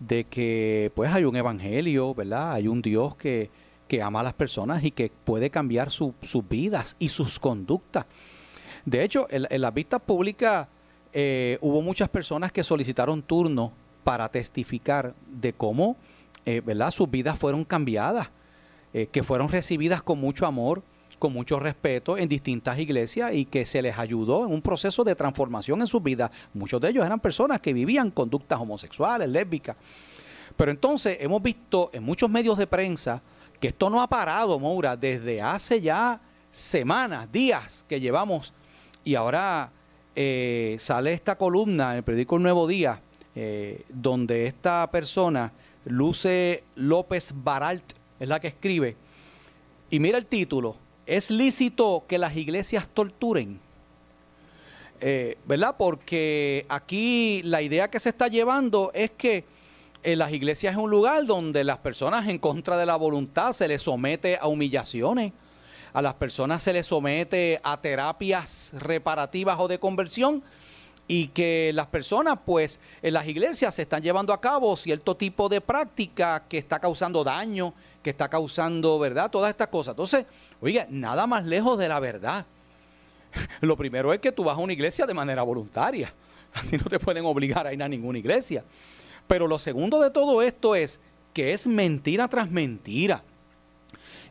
Speaker 2: de que pues hay un evangelio, ¿verdad? Hay un Dios que, que ama a las personas y que puede cambiar su- sus vidas y sus conductas. De hecho, en, en las vistas públicas eh, hubo muchas personas que solicitaron turno para testificar de cómo, eh, ¿verdad? Sus vidas fueron cambiadas, eh, que fueron recibidas con mucho amor, con mucho respeto en distintas iglesias y que se les ayudó en un proceso de transformación en sus vidas. Muchos de ellos eran personas que vivían conductas homosexuales, lésbicas. Pero entonces hemos visto en muchos medios de prensa que esto no ha parado, Moura, desde hace ya semanas, días que llevamos. Y ahora eh, sale esta columna en el periódico El Nuevo Día, eh, donde esta persona, Luce López Baralt, es la que escribe. Y mira el título, ¿es lícito que las iglesias torturen? Eh, ¿Verdad? Porque aquí la idea que se está llevando es que eh, las iglesias es un lugar donde las personas en contra de la voluntad se les somete a humillaciones, a las personas se les somete a terapias reparativas o de conversión y que las personas pues en las iglesias se están llevando a cabo cierto tipo de práctica que está causando daño, que está causando, ¿verdad? Todas estas cosas. Entonces, oiga, nada más lejos de la verdad. [LAUGHS] Lo primero es que tú vas a una iglesia de manera voluntaria. [LAUGHS] A ti no te pueden obligar a ir a ninguna iglesia. Pero lo segundo de todo esto es que es mentira tras mentira.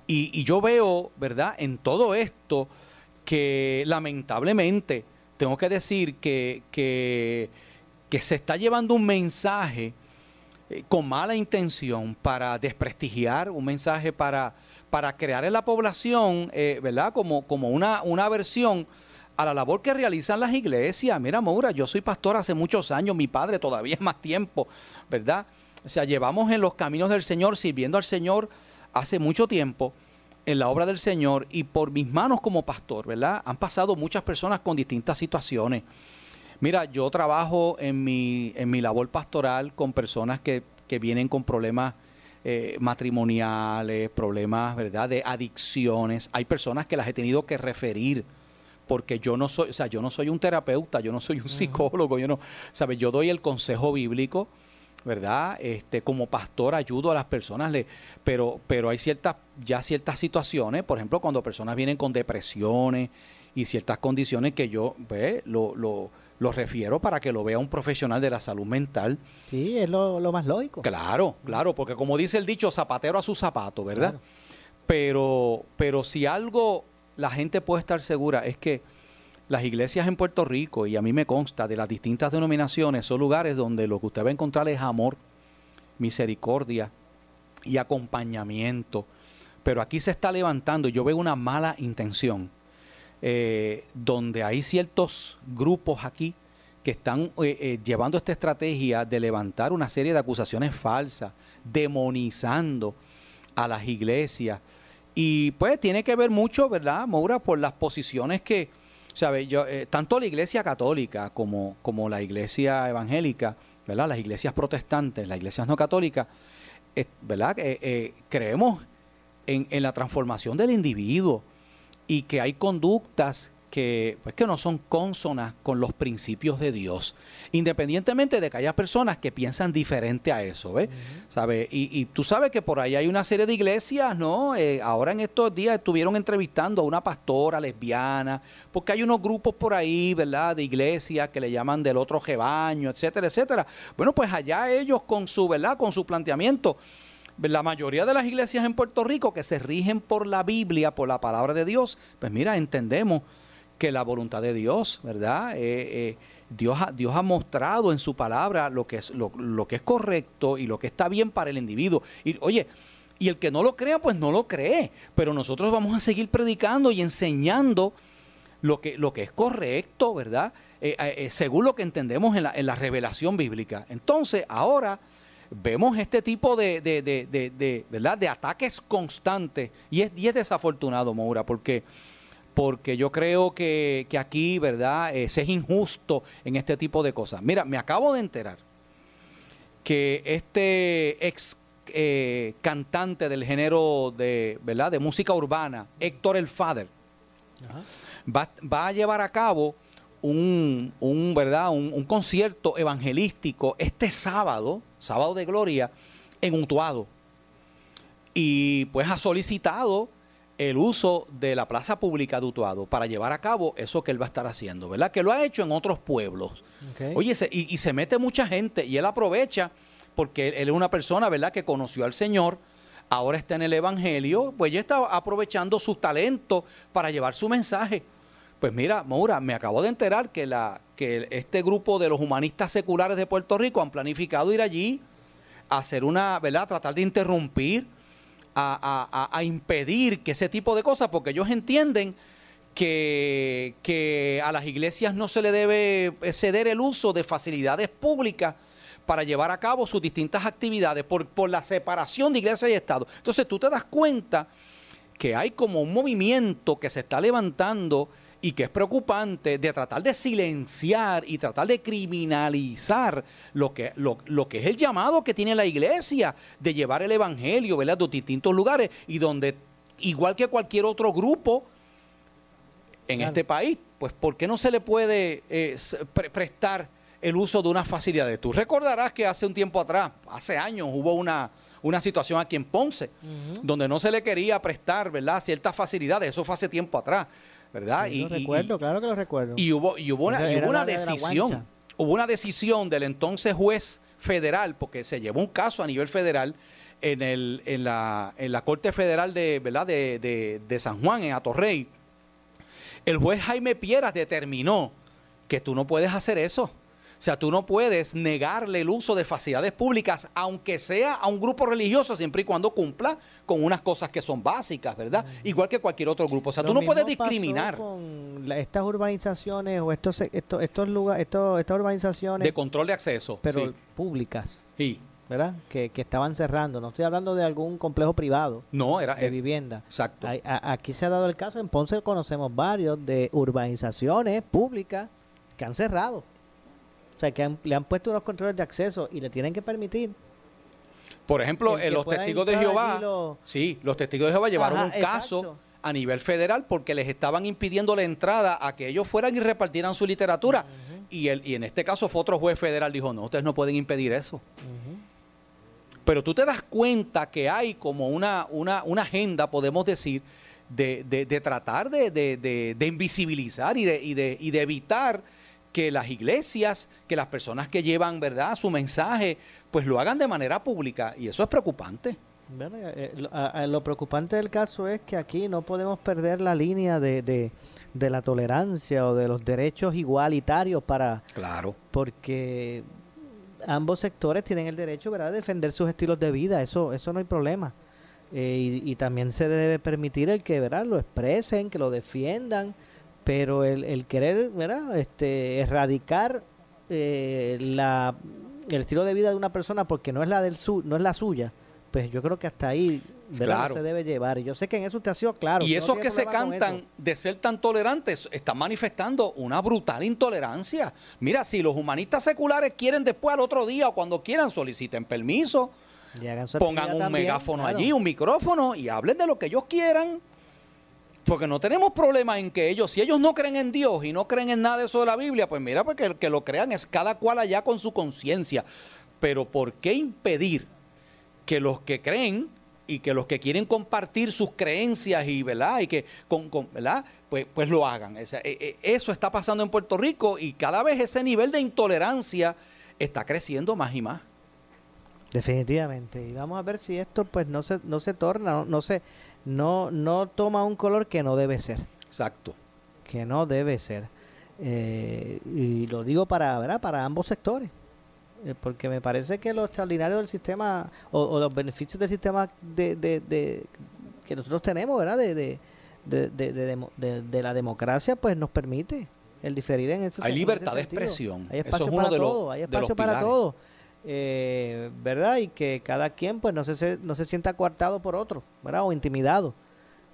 Speaker 2: Y, y yo veo, ¿verdad? En todo esto que lamentablemente tengo que decir que, que, se está llevando un mensaje eh, con mala intención para desprestigiar, un mensaje para, para crear en la población, eh, ¿verdad? Como, como una, una aversión a la labor que realizan las iglesias. Mira, Maura, yo soy pastor hace muchos años, mi padre todavía más tiempo, ¿verdad? O sea, llevamos en los caminos del Señor, sirviendo al Señor hace mucho tiempo. En la obra del Señor y por mis manos como pastor, ¿verdad? Han pasado muchas personas con distintas situaciones. Mira, yo trabajo en mi, en mi labor pastoral con personas que, que vienen con problemas eh, matrimoniales, problemas, ¿verdad?, de adicciones. Hay personas que las he tenido que referir porque yo no soy, o sea, yo no soy un terapeuta, yo no soy un psicólogo, yo no, ¿sabes? Yo doy el consejo bíblico, ¿verdad? Este, como pastor ayudo a las personas, le, pero, pero hay ciertas, ya ciertas situaciones, por ejemplo, cuando personas vienen con depresiones y ciertas condiciones que yo, pues, lo, lo, lo refiero para que lo vea un profesional de la salud mental.
Speaker 1: Sí, es lo, lo más lógico.
Speaker 2: Claro, claro, porque como dice el dicho, zapatero a su zapato, ¿verdad? Pero, pero si algo la gente puede estar segura es que las iglesias en Puerto Rico, y a mí me consta de las distintas denominaciones, son lugares donde lo que usted va a encontrar es amor, misericordia y acompañamiento. Pero aquí se está levantando, yo veo una mala intención, eh, donde hay ciertos grupos aquí que están eh, eh, llevando esta estrategia de levantar una serie de acusaciones falsas, demonizando a las iglesias. Y pues tiene que ver mucho, ¿verdad, Moura, por las posiciones que, ¿sabe? Yo, eh, tanto la iglesia católica como, como la iglesia evangélica, ¿verdad? Las iglesias protestantes, las iglesias no católicas, eh, ¿verdad? Eh, creemos en, en la transformación del individuo y que hay conductas que, pues, que no son cónsonas con los principios de Dios, independientemente de que haya personas que piensan diferente a eso, ¿ves? ¿Sabe? Y, y tú sabes que por ahí hay una serie de iglesias, ¿no? Eh, ahora en estos días estuvieron entrevistando a una pastora lesbiana, porque hay unos grupos por ahí, ¿verdad? De iglesias que le llaman del otro rebaño, etcétera, etcétera. Bueno, pues allá ellos con su, ¿verdad? Con su planteamiento la mayoría de las iglesias en Puerto Rico que se rigen por la Biblia, por la palabra de Dios, pues mira, entendemos que la voluntad de Dios, ¿verdad? Eh, eh, Dios, ha, Dios ha mostrado en su palabra lo que, es, lo, lo, que es correcto y lo que está bien para el individuo. Y oye, y el que no lo crea, pues no lo cree. Pero nosotros vamos a seguir predicando y enseñando lo que, lo que es correcto, ¿verdad? Eh, según lo que entendemos en la, en la revelación bíblica. Entonces, ahora vemos este tipo de, de, de, de, ¿verdad? de ataques constantes y es, y es desafortunado, Moura, porque, porque yo creo que, que aquí, ¿verdad? Eh, se es injusto en este tipo de cosas. Mira, me acabo de enterar que este ex eh, cantante del género de, ¿verdad? de música urbana, Héctor El Father, va, va a llevar a cabo un, un, ¿verdad? Un, un, concierto evangelístico este sábado, sábado de gloria, en Utuado. Y pues ha solicitado el uso de la plaza pública de Utuado para llevar a cabo eso que él va a estar haciendo, ¿verdad? Que lo ha hecho en otros pueblos. Okay. Oye, se, y, y, se mete mucha gente y él aprovecha porque él, él es una persona, ¿verdad? Que conoció al Señor, ahora está en el Evangelio, pues ya está aprovechando sus talentos para llevar su mensaje. Pues mira, Maura, me acabo de enterar que, la, que este grupo de los humanistas seculares de Puerto Rico han planificado ir allí a hacer una, ¿verdad? Tratar de interrumpir, a, impedir que ese tipo de cosas, porque ellos entienden que, a las iglesias no se le debe ceder el uso de facilidades públicas para llevar a cabo sus distintas actividades por, por la separación de iglesia y Estado. Entonces tú te das cuenta que hay como un movimiento que se está levantando y que es preocupante de tratar de silenciar y tratar de criminalizar lo que, lo, lo, que es el llamado que tiene la iglesia de llevar el evangelio, ¿verdad? De distintos lugares y donde, igual que cualquier otro grupo en claro. este país, pues ¿por qué no se le puede eh, pre prestar el uso de unas facilidades? Tú recordarás que hace un tiempo atrás, hace años, hubo una, una situación aquí en Ponce, uh -huh. donde no se le quería prestar, ¿verdad? Ciertas facilidades, eso fue hace tiempo atrás. ¿Verdad?
Speaker 1: Sí, y, lo recuerdo, y, claro que lo recuerdo.
Speaker 2: Y hubo, y hubo una, y hubo una decisión, hubo una decisión del entonces juez federal, porque se llevó un caso a nivel federal en, el, en, la, en la Corte Federal de, ¿verdad? De, de, de San Juan, en Atorrey. El juez Jaime Pieras determinó que tú no puedes hacer eso. O sea, tú no puedes negarle el uso de facilidades públicas, aunque sea a un grupo religioso, siempre y cuando cumpla con unas cosas que son básicas, ¿verdad? -huh. Igual que cualquier otro grupo. O sea,
Speaker 1: Lo
Speaker 2: tú no puedes discriminar.
Speaker 1: con la, estas urbanizaciones o estos, estos, estos lugares, estos, estas urbanizaciones.
Speaker 2: De control de acceso.
Speaker 1: Pero
Speaker 2: sí.
Speaker 1: públicas.
Speaker 2: Sí.
Speaker 1: ¿verdad? Que, que estaban cerrando. No estoy hablando de algún complejo privado
Speaker 2: No, era
Speaker 1: de vivienda.
Speaker 2: Exacto.
Speaker 1: Hay- a- aquí se ha dado el caso, en Ponce conocemos varios de urbanizaciones públicas que han cerrado. O sea, que han- le han puesto unos controles de acceso y le tienen que permitir.
Speaker 2: Por ejemplo, eh, los testigos de Jehová,
Speaker 1: lo-
Speaker 2: sí, los testigos de Jehová llevaron
Speaker 1: Ajá,
Speaker 2: un caso a nivel federal porque les estaban impidiendo la entrada a que ellos fueran y repartieran su literatura. y, el, y en este caso fue otro juez federal dijo, no, ustedes no pueden impedir eso. Pero tú te das cuenta que hay como una, una, una agenda, podemos decir, de, de- de tratar de- de invisibilizar y de, y, de, y de evitar que las iglesias, que las personas que llevan verdad su mensaje, pues lo hagan de manera pública. Y eso es preocupante.
Speaker 1: Bueno, eh, lo, a- a- lo preocupante del caso es que aquí no podemos perder la línea de, de, de la tolerancia o de los derechos igualitarios para...
Speaker 2: Claro.
Speaker 1: Porque ambos sectores tienen el derecho ¿verdad? de defender sus estilos de vida, eso, eso no hay problema. Eh, y, y también se debe permitir el que ¿verdad? lo expresen, que lo defiendan, pero el, el querer ¿verdad? Este, erradicar eh, la, el estilo de vida de una persona porque no es la del su, no es la suya, pues yo creo que hasta ahí.
Speaker 2: Claro.
Speaker 1: se debe llevar. Y yo sé que en eso usted ha sido claro.
Speaker 2: y
Speaker 1: no
Speaker 2: esos que se cantan de ser tan tolerantes están manifestando una brutal intolerancia. Mira, si los humanistas seculares quieren después al otro día o cuando quieran soliciten permiso, pongan un
Speaker 1: también,
Speaker 2: megáfono
Speaker 1: claro.
Speaker 2: allí, un micrófono y hablen de lo que ellos quieran. Porque no tenemos problema en que ellos, si ellos no creen en Dios y no creen en nada de eso de la Biblia, pues mira, porque el que lo crean es cada cual allá con su conciencia. Pero ¿por qué impedir que los que creen y que los que quieren compartir sus creencias y, ¿verdad? Y que, con, con-. Pues, pues lo hagan. Eh, eh, eso está pasando en Puerto Rico y cada vez ese nivel de intolerancia está creciendo más y más.
Speaker 1: Definitivamente. Y vamos a ver si esto pues no se, no se torna, no, no se, no, no toma un color que no debe ser.
Speaker 2: Exacto.
Speaker 1: Que no debe ser. Eh, y lo digo para, ¿verdad? para ambos sectores. Eh, porque me parece que lo extraordinario del sistema o, o los beneficios del sistema de, de- de- que nosotros tenemos, ¿verdad? De, de, la democracia, pues nos permite el diferir en ese
Speaker 2: Hay
Speaker 1: en ese
Speaker 2: libertad de expresión.
Speaker 1: Hay
Speaker 2: Eso
Speaker 1: espacio
Speaker 2: es uno
Speaker 1: para
Speaker 2: de los-
Speaker 1: todo, hay espacio para
Speaker 2: pilares.
Speaker 1: todo. Eh, ¿Verdad? Y que cada quien pues no se, no se sienta coartado por otro, ¿verdad? O intimidado.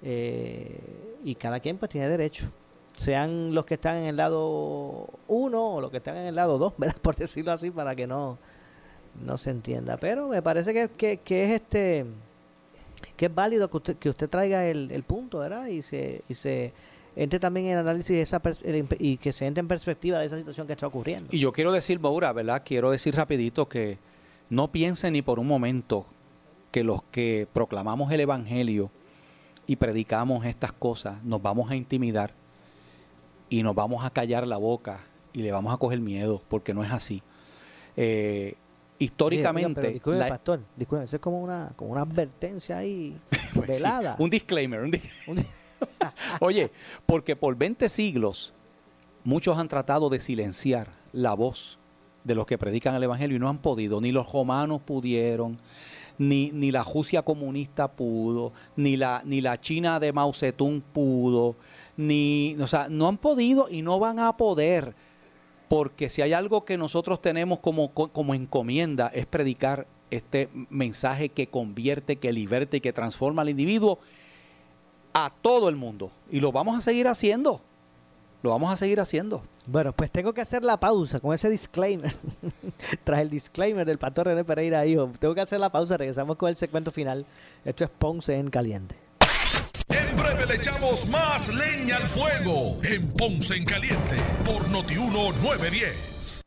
Speaker 1: Eh, y cada quien pues tiene derecho. Sean los que están en el lado 1 o los que están en el lado 2, [LAUGHS] ¿verdad? Por decirlo así, para que no, no se entienda. Pero me parece que, que, que es este que es válido que usted, que usted traiga el, el punto, ¿verdad? Y se, y se entre también en el análisis de esa y que se entre en perspectiva de esa situación que está ocurriendo.
Speaker 2: Y yo quiero decir, Maura, ¿verdad? Quiero decir rapidito que no piensen ni por un momento que los que proclamamos el Evangelio y predicamos estas cosas nos vamos a intimidar y nos vamos a callar la boca y le vamos a coger miedo, porque no es así. Eh, históricamente...
Speaker 1: Pero disculpe,
Speaker 2: la-
Speaker 1: pastor, disculpe, eso es como una, como una advertencia ahí [LAUGHS]
Speaker 2: Pues sí,
Speaker 1: velada.
Speaker 2: un disclaimer. un di- [LAUGHS] Oye, porque por 20 siglos muchos han tratado de silenciar la voz de los que predican el Evangelio y no han podido. Ni los romanos pudieron, ni, ni la Rusia comunista pudo, ni la, ni la China de Mao Zedong pudo, ni, o sea, no han podido y no van a poder. Porque si hay algo que nosotros tenemos como, co- como encomienda es predicar este mensaje que convierte, que liberta y que transforma al individuo a todo el mundo. Y lo vamos a seguir haciendo. Lo vamos a seguir haciendo.
Speaker 1: Bueno, pues tengo que hacer la pausa con ese disclaimer. [LAUGHS] Tras el disclaimer del pastor René Pereira, hijo, tengo que hacer la pausa. Regresamos con el segmento final. Esto es Ponce en Caliente.
Speaker 4: En breve le echamos más leña al fuego en Ponce en Caliente por Notiuno 910.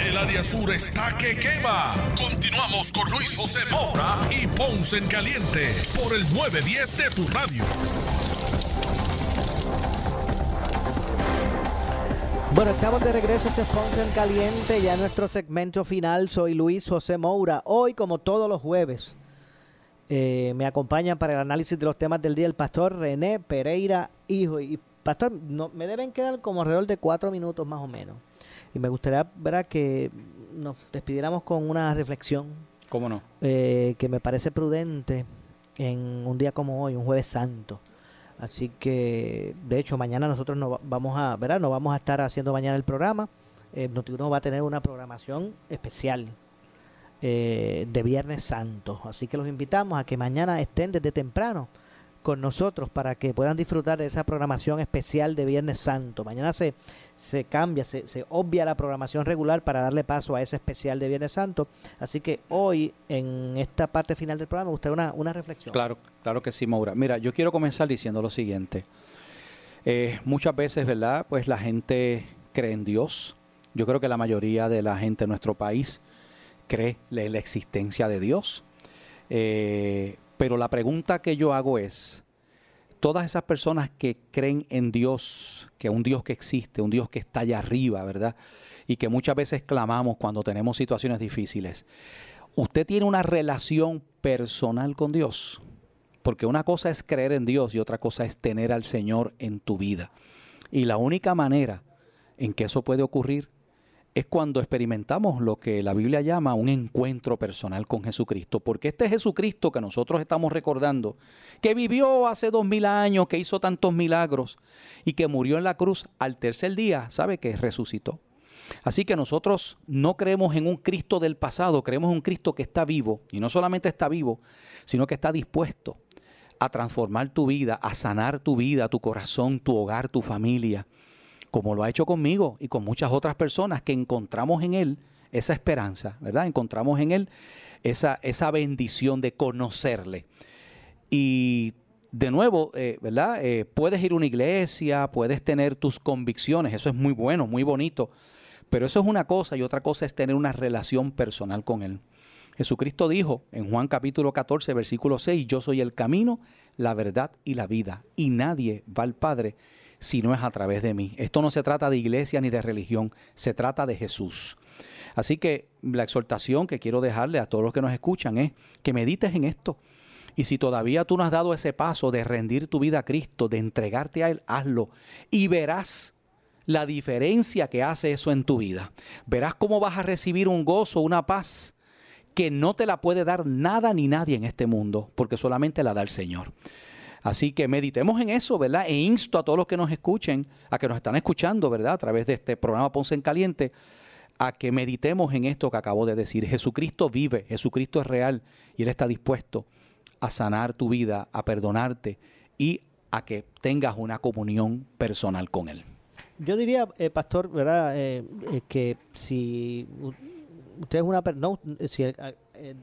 Speaker 4: El área sur está que quema. Continuamos con Luis José Moura y Ponce en Caliente por el 910 de tu radio.
Speaker 1: Bueno, estamos de regreso, este es Ponce en Caliente, ya nuestro segmento final. Soy Luis José Moura. Hoy, como todos los jueves, eh, me acompaña para el análisis de los temas del día el pastor René Pereira, hijo. Y pastor, no, me deben quedar como alrededor de cuatro minutos más o menos. Y me gustaría ver que nos despidiéramos con una reflexión.
Speaker 2: ¿Cómo no?
Speaker 1: eh, que me parece prudente en un día como hoy, un jueves santo. Así que, de hecho, mañana nosotros no va- vamos a, ¿verdad? No vamos a estar haciendo mañana el programa. Eh, Noti1 va a tener una programación especial eh, de Viernes Santo. Así que los invitamos a que mañana estén desde temprano con nosotros para que puedan disfrutar de esa programación especial de Viernes Santo. Mañana se, se cambia, se, se obvia la programación regular para darle paso a ese especial de Viernes Santo. Así que hoy, en esta parte final del programa, me gustaría una, una reflexión.
Speaker 2: Claro, claro que sí, Maura. Mira, yo quiero comenzar diciendo lo siguiente. Eh, muchas veces, ¿verdad? Pues la gente cree en Dios. Yo creo que la mayoría de la gente en nuestro país cree en la existencia de Dios. Eh, pero la pregunta que yo hago es, todas esas personas que creen en Dios, que un Dios que existe, un Dios que está allá arriba, ¿verdad? Y que muchas veces clamamos cuando tenemos situaciones difíciles. ¿Usted tiene una relación personal con Dios? Porque una cosa es creer en Dios y otra cosa es tener al Señor en tu vida. Y la única manera en que eso puede ocurrir es cuando experimentamos lo que la Biblia llama un encuentro personal con Jesucristo. Porque este Jesucristo que nosotros estamos recordando, que vivió hace dos mil años, que hizo tantos milagros y que murió en la cruz al tercer día, ¿sabe que resucitó? Así que nosotros no creemos en un Cristo del pasado, creemos en un Cristo que está vivo. Y no solamente está vivo, sino que está dispuesto a transformar tu vida, a sanar tu vida, tu corazón, tu hogar, tu familia, como lo ha hecho conmigo y con muchas otras personas que encontramos en Él esa esperanza, ¿verdad? Encontramos en Él esa, esa bendición de conocerle. Y de nuevo, eh, ¿verdad? Eh, puedes ir a una iglesia, puedes tener tus convicciones, eso es muy bueno, muy bonito, pero eso es una cosa y otra cosa es tener una relación personal con Él. Jesucristo dijo en Juan capítulo 14, versículo 6, yo soy el camino, la verdad y la vida, y nadie va al Padre si no es a través de mí. Esto no se trata de iglesia ni de religión, se trata de Jesús. Así que la exhortación que quiero dejarle a todos los que nos escuchan es que medites en esto. Y si todavía tú no has dado ese paso de rendir tu vida a Cristo, de entregarte a Él, hazlo. Y verás la diferencia que hace eso en tu vida. Verás cómo vas a recibir un gozo, una paz que no te la puede dar nada ni nadie en este mundo, porque solamente la da el Señor. Así que meditemos en eso, ¿verdad? E insto a todos los que nos escuchen, a que nos están escuchando, ¿verdad? A través de este programa Ponce en Caliente, a que meditemos en esto que acabo de decir. Jesucristo vive, Jesucristo es real y Él está dispuesto a sanar tu vida, a perdonarte y a que tengas una comunión personal con Él.
Speaker 1: Yo diría, eh, pastor, ¿verdad? Eh, eh, que si usted es una per- no, si eh,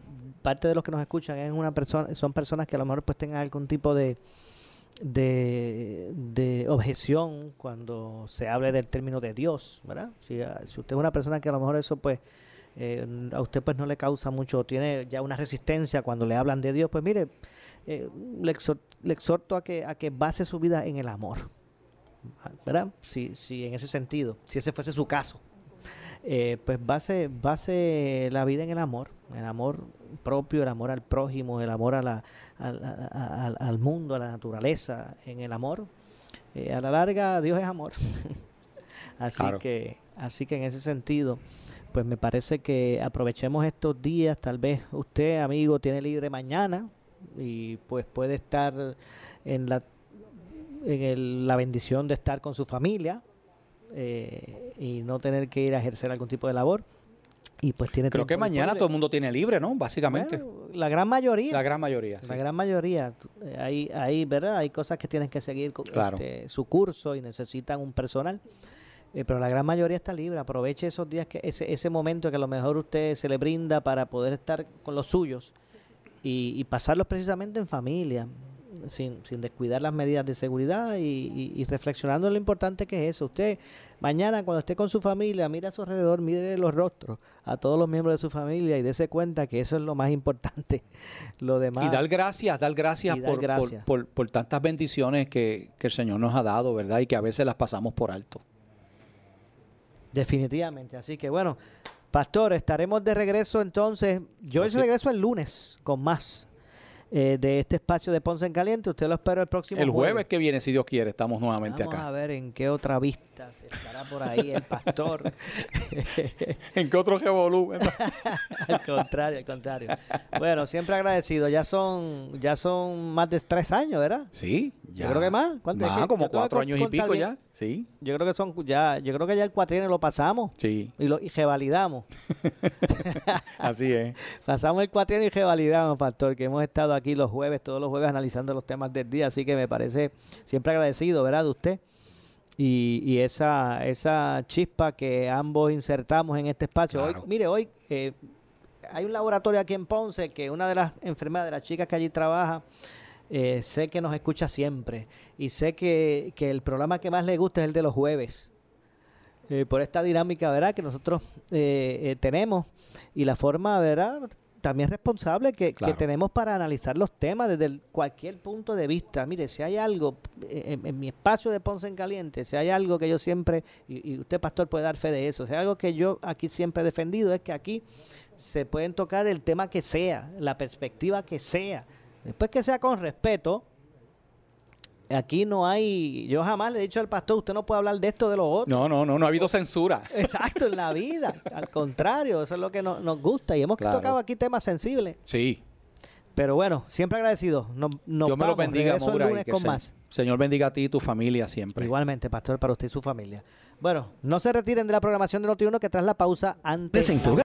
Speaker 1: parte de los que nos escuchan es una persona, son personas que a lo mejor pues tengan algún tipo de de, de objeción cuando se hable del término de Dios, ¿verdad? Si, ah, si usted es una persona que a lo mejor eso pues eh, a usted pues no le causa mucho, tiene ya una resistencia cuando le hablan de Dios, pues mire, eh, le, exhor- le exhorto a que, a que base su vida en el amor, ¿verdad? Si, si en ese sentido, si ese fuese su caso, eh, pues base, base la vida en el amor, el amor propio, el amor al prójimo, el amor a la, al, al- al mundo, a la naturaleza, en el amor. Eh, a la larga, Dios es amor. [LAUGHS] así
Speaker 2: Claro.
Speaker 1: que, así que en ese sentido, pues me parece que aprovechemos estos días. Tal vez usted, amigo, tiene libre mañana y pues puede estar en la en el- la bendición de estar con su familia eh, y no tener que ir a ejercer algún tipo de labor. Y pues tiene
Speaker 2: Creo que mañana todo el mundo tiene libre, ¿no? Básicamente.
Speaker 1: Bueno, la gran mayoría.
Speaker 2: La gran mayoría.
Speaker 1: La
Speaker 2: sí.
Speaker 1: gran mayoría. Hay, hay, ¿verdad? Hay cosas que tienen que seguir co-
Speaker 2: Claro.
Speaker 1: este, su curso y necesitan un personal. Eh, pero la gran mayoría está libre. Aproveche esos días, que ese, ese momento que a lo mejor usted se le brinda para poder estar con los suyos y, y pasarlos precisamente en familia, sin, sin descuidar las medidas de seguridad y, y- y reflexionando en lo importante que es eso. Usted mañana cuando esté con su familia, mire a su alrededor, mire los rostros a todos los miembros de su familia y dése cuenta que eso es lo más importante. [LAUGHS] Lo demás.
Speaker 2: Y dar gracias, dar gracias, por. Por, por tantas bendiciones que, que el Señor nos ha dado, ¿verdad? Y que a veces las pasamos por alto.
Speaker 1: Definitivamente. Así que bueno, Pastor, estaremos de regreso entonces. Yo
Speaker 2: Pues
Speaker 1: regreso el lunes con más eh, de este espacio de Ponce en Caliente. Usted lo espero el próximo
Speaker 2: El jueves que viene, si Dios quiere, estamos nuevamente
Speaker 1: Vamos
Speaker 2: acá.
Speaker 1: a ver en qué otra vista se estará por ahí el pastor. [LAUGHS]
Speaker 2: ¿En qué otro revolú? [LAUGHS]
Speaker 1: al contrario, al contrario. Bueno, siempre agradecido. Ya son, ya son más de tres años, ¿verdad?
Speaker 2: Sí, ya.
Speaker 1: Yo creo que más. ¿Cuánto?
Speaker 2: Más,
Speaker 1: Es que
Speaker 2: como
Speaker 1: yo
Speaker 2: cuatro años y
Speaker 1: contar
Speaker 2: pico
Speaker 1: bien-
Speaker 2: ya. Sí.
Speaker 1: Yo creo que son ya, yo creo que ya el cuatrienio lo pasamos.
Speaker 2: Sí.
Speaker 1: Y lo y revalidamos. [LAUGHS]
Speaker 2: Así es. [LAUGHS]
Speaker 1: Pasamos el cuatrienio y revalidamos, pastor, que hemos estado aquí los jueves, todos los jueves analizando los temas del día, así que me parece siempre agradecido, ¿verdad? De usted. Y, y esa, esa chispa que ambos insertamos en este espacio. Hoy, mire, hoy eh, hay un laboratorio aquí en Ponce que una de las enfermeras, de las chicas que allí trabaja, eh, sé que nos escucha siempre y sé que, que el programa que más le gusta es el de los jueves. Eh, por esta dinámica, ¿verdad? Que nosotros eh, eh, tenemos y la forma, ¿verdad? También responsable que, que tenemos para analizar los temas desde el- cualquier punto de vista. Mire, si hay algo eh, en, en mi espacio de Ponce en Caliente, si hay algo que yo siempre, y, y usted pastor puede dar fe de eso, si hay algo que yo aquí siempre he defendido es que aquí se pueden tocar el tema que sea, la perspectiva que sea, después que sea con respeto. Aquí no hay, yo jamás le he dicho al pastor, usted no puede hablar de esto, de lo otro.
Speaker 2: No, no, no, no ha habido censura. [LAUGHS]
Speaker 1: Exacto, en la vida. Al contrario, eso es lo que no- nos gusta. Y hemos
Speaker 2: Claro.
Speaker 1: tocado aquí temas sensibles.
Speaker 2: Sí.
Speaker 1: Pero bueno, siempre agradecido. Nos, nos
Speaker 2: Dios me lo bendiga, y
Speaker 1: lunes con más.
Speaker 2: Señor bendiga a ti y tu familia siempre.
Speaker 1: Igualmente, pastor, para usted y su familia. Bueno, no se retiren de la programación de Noti1 que tras la pausa antes.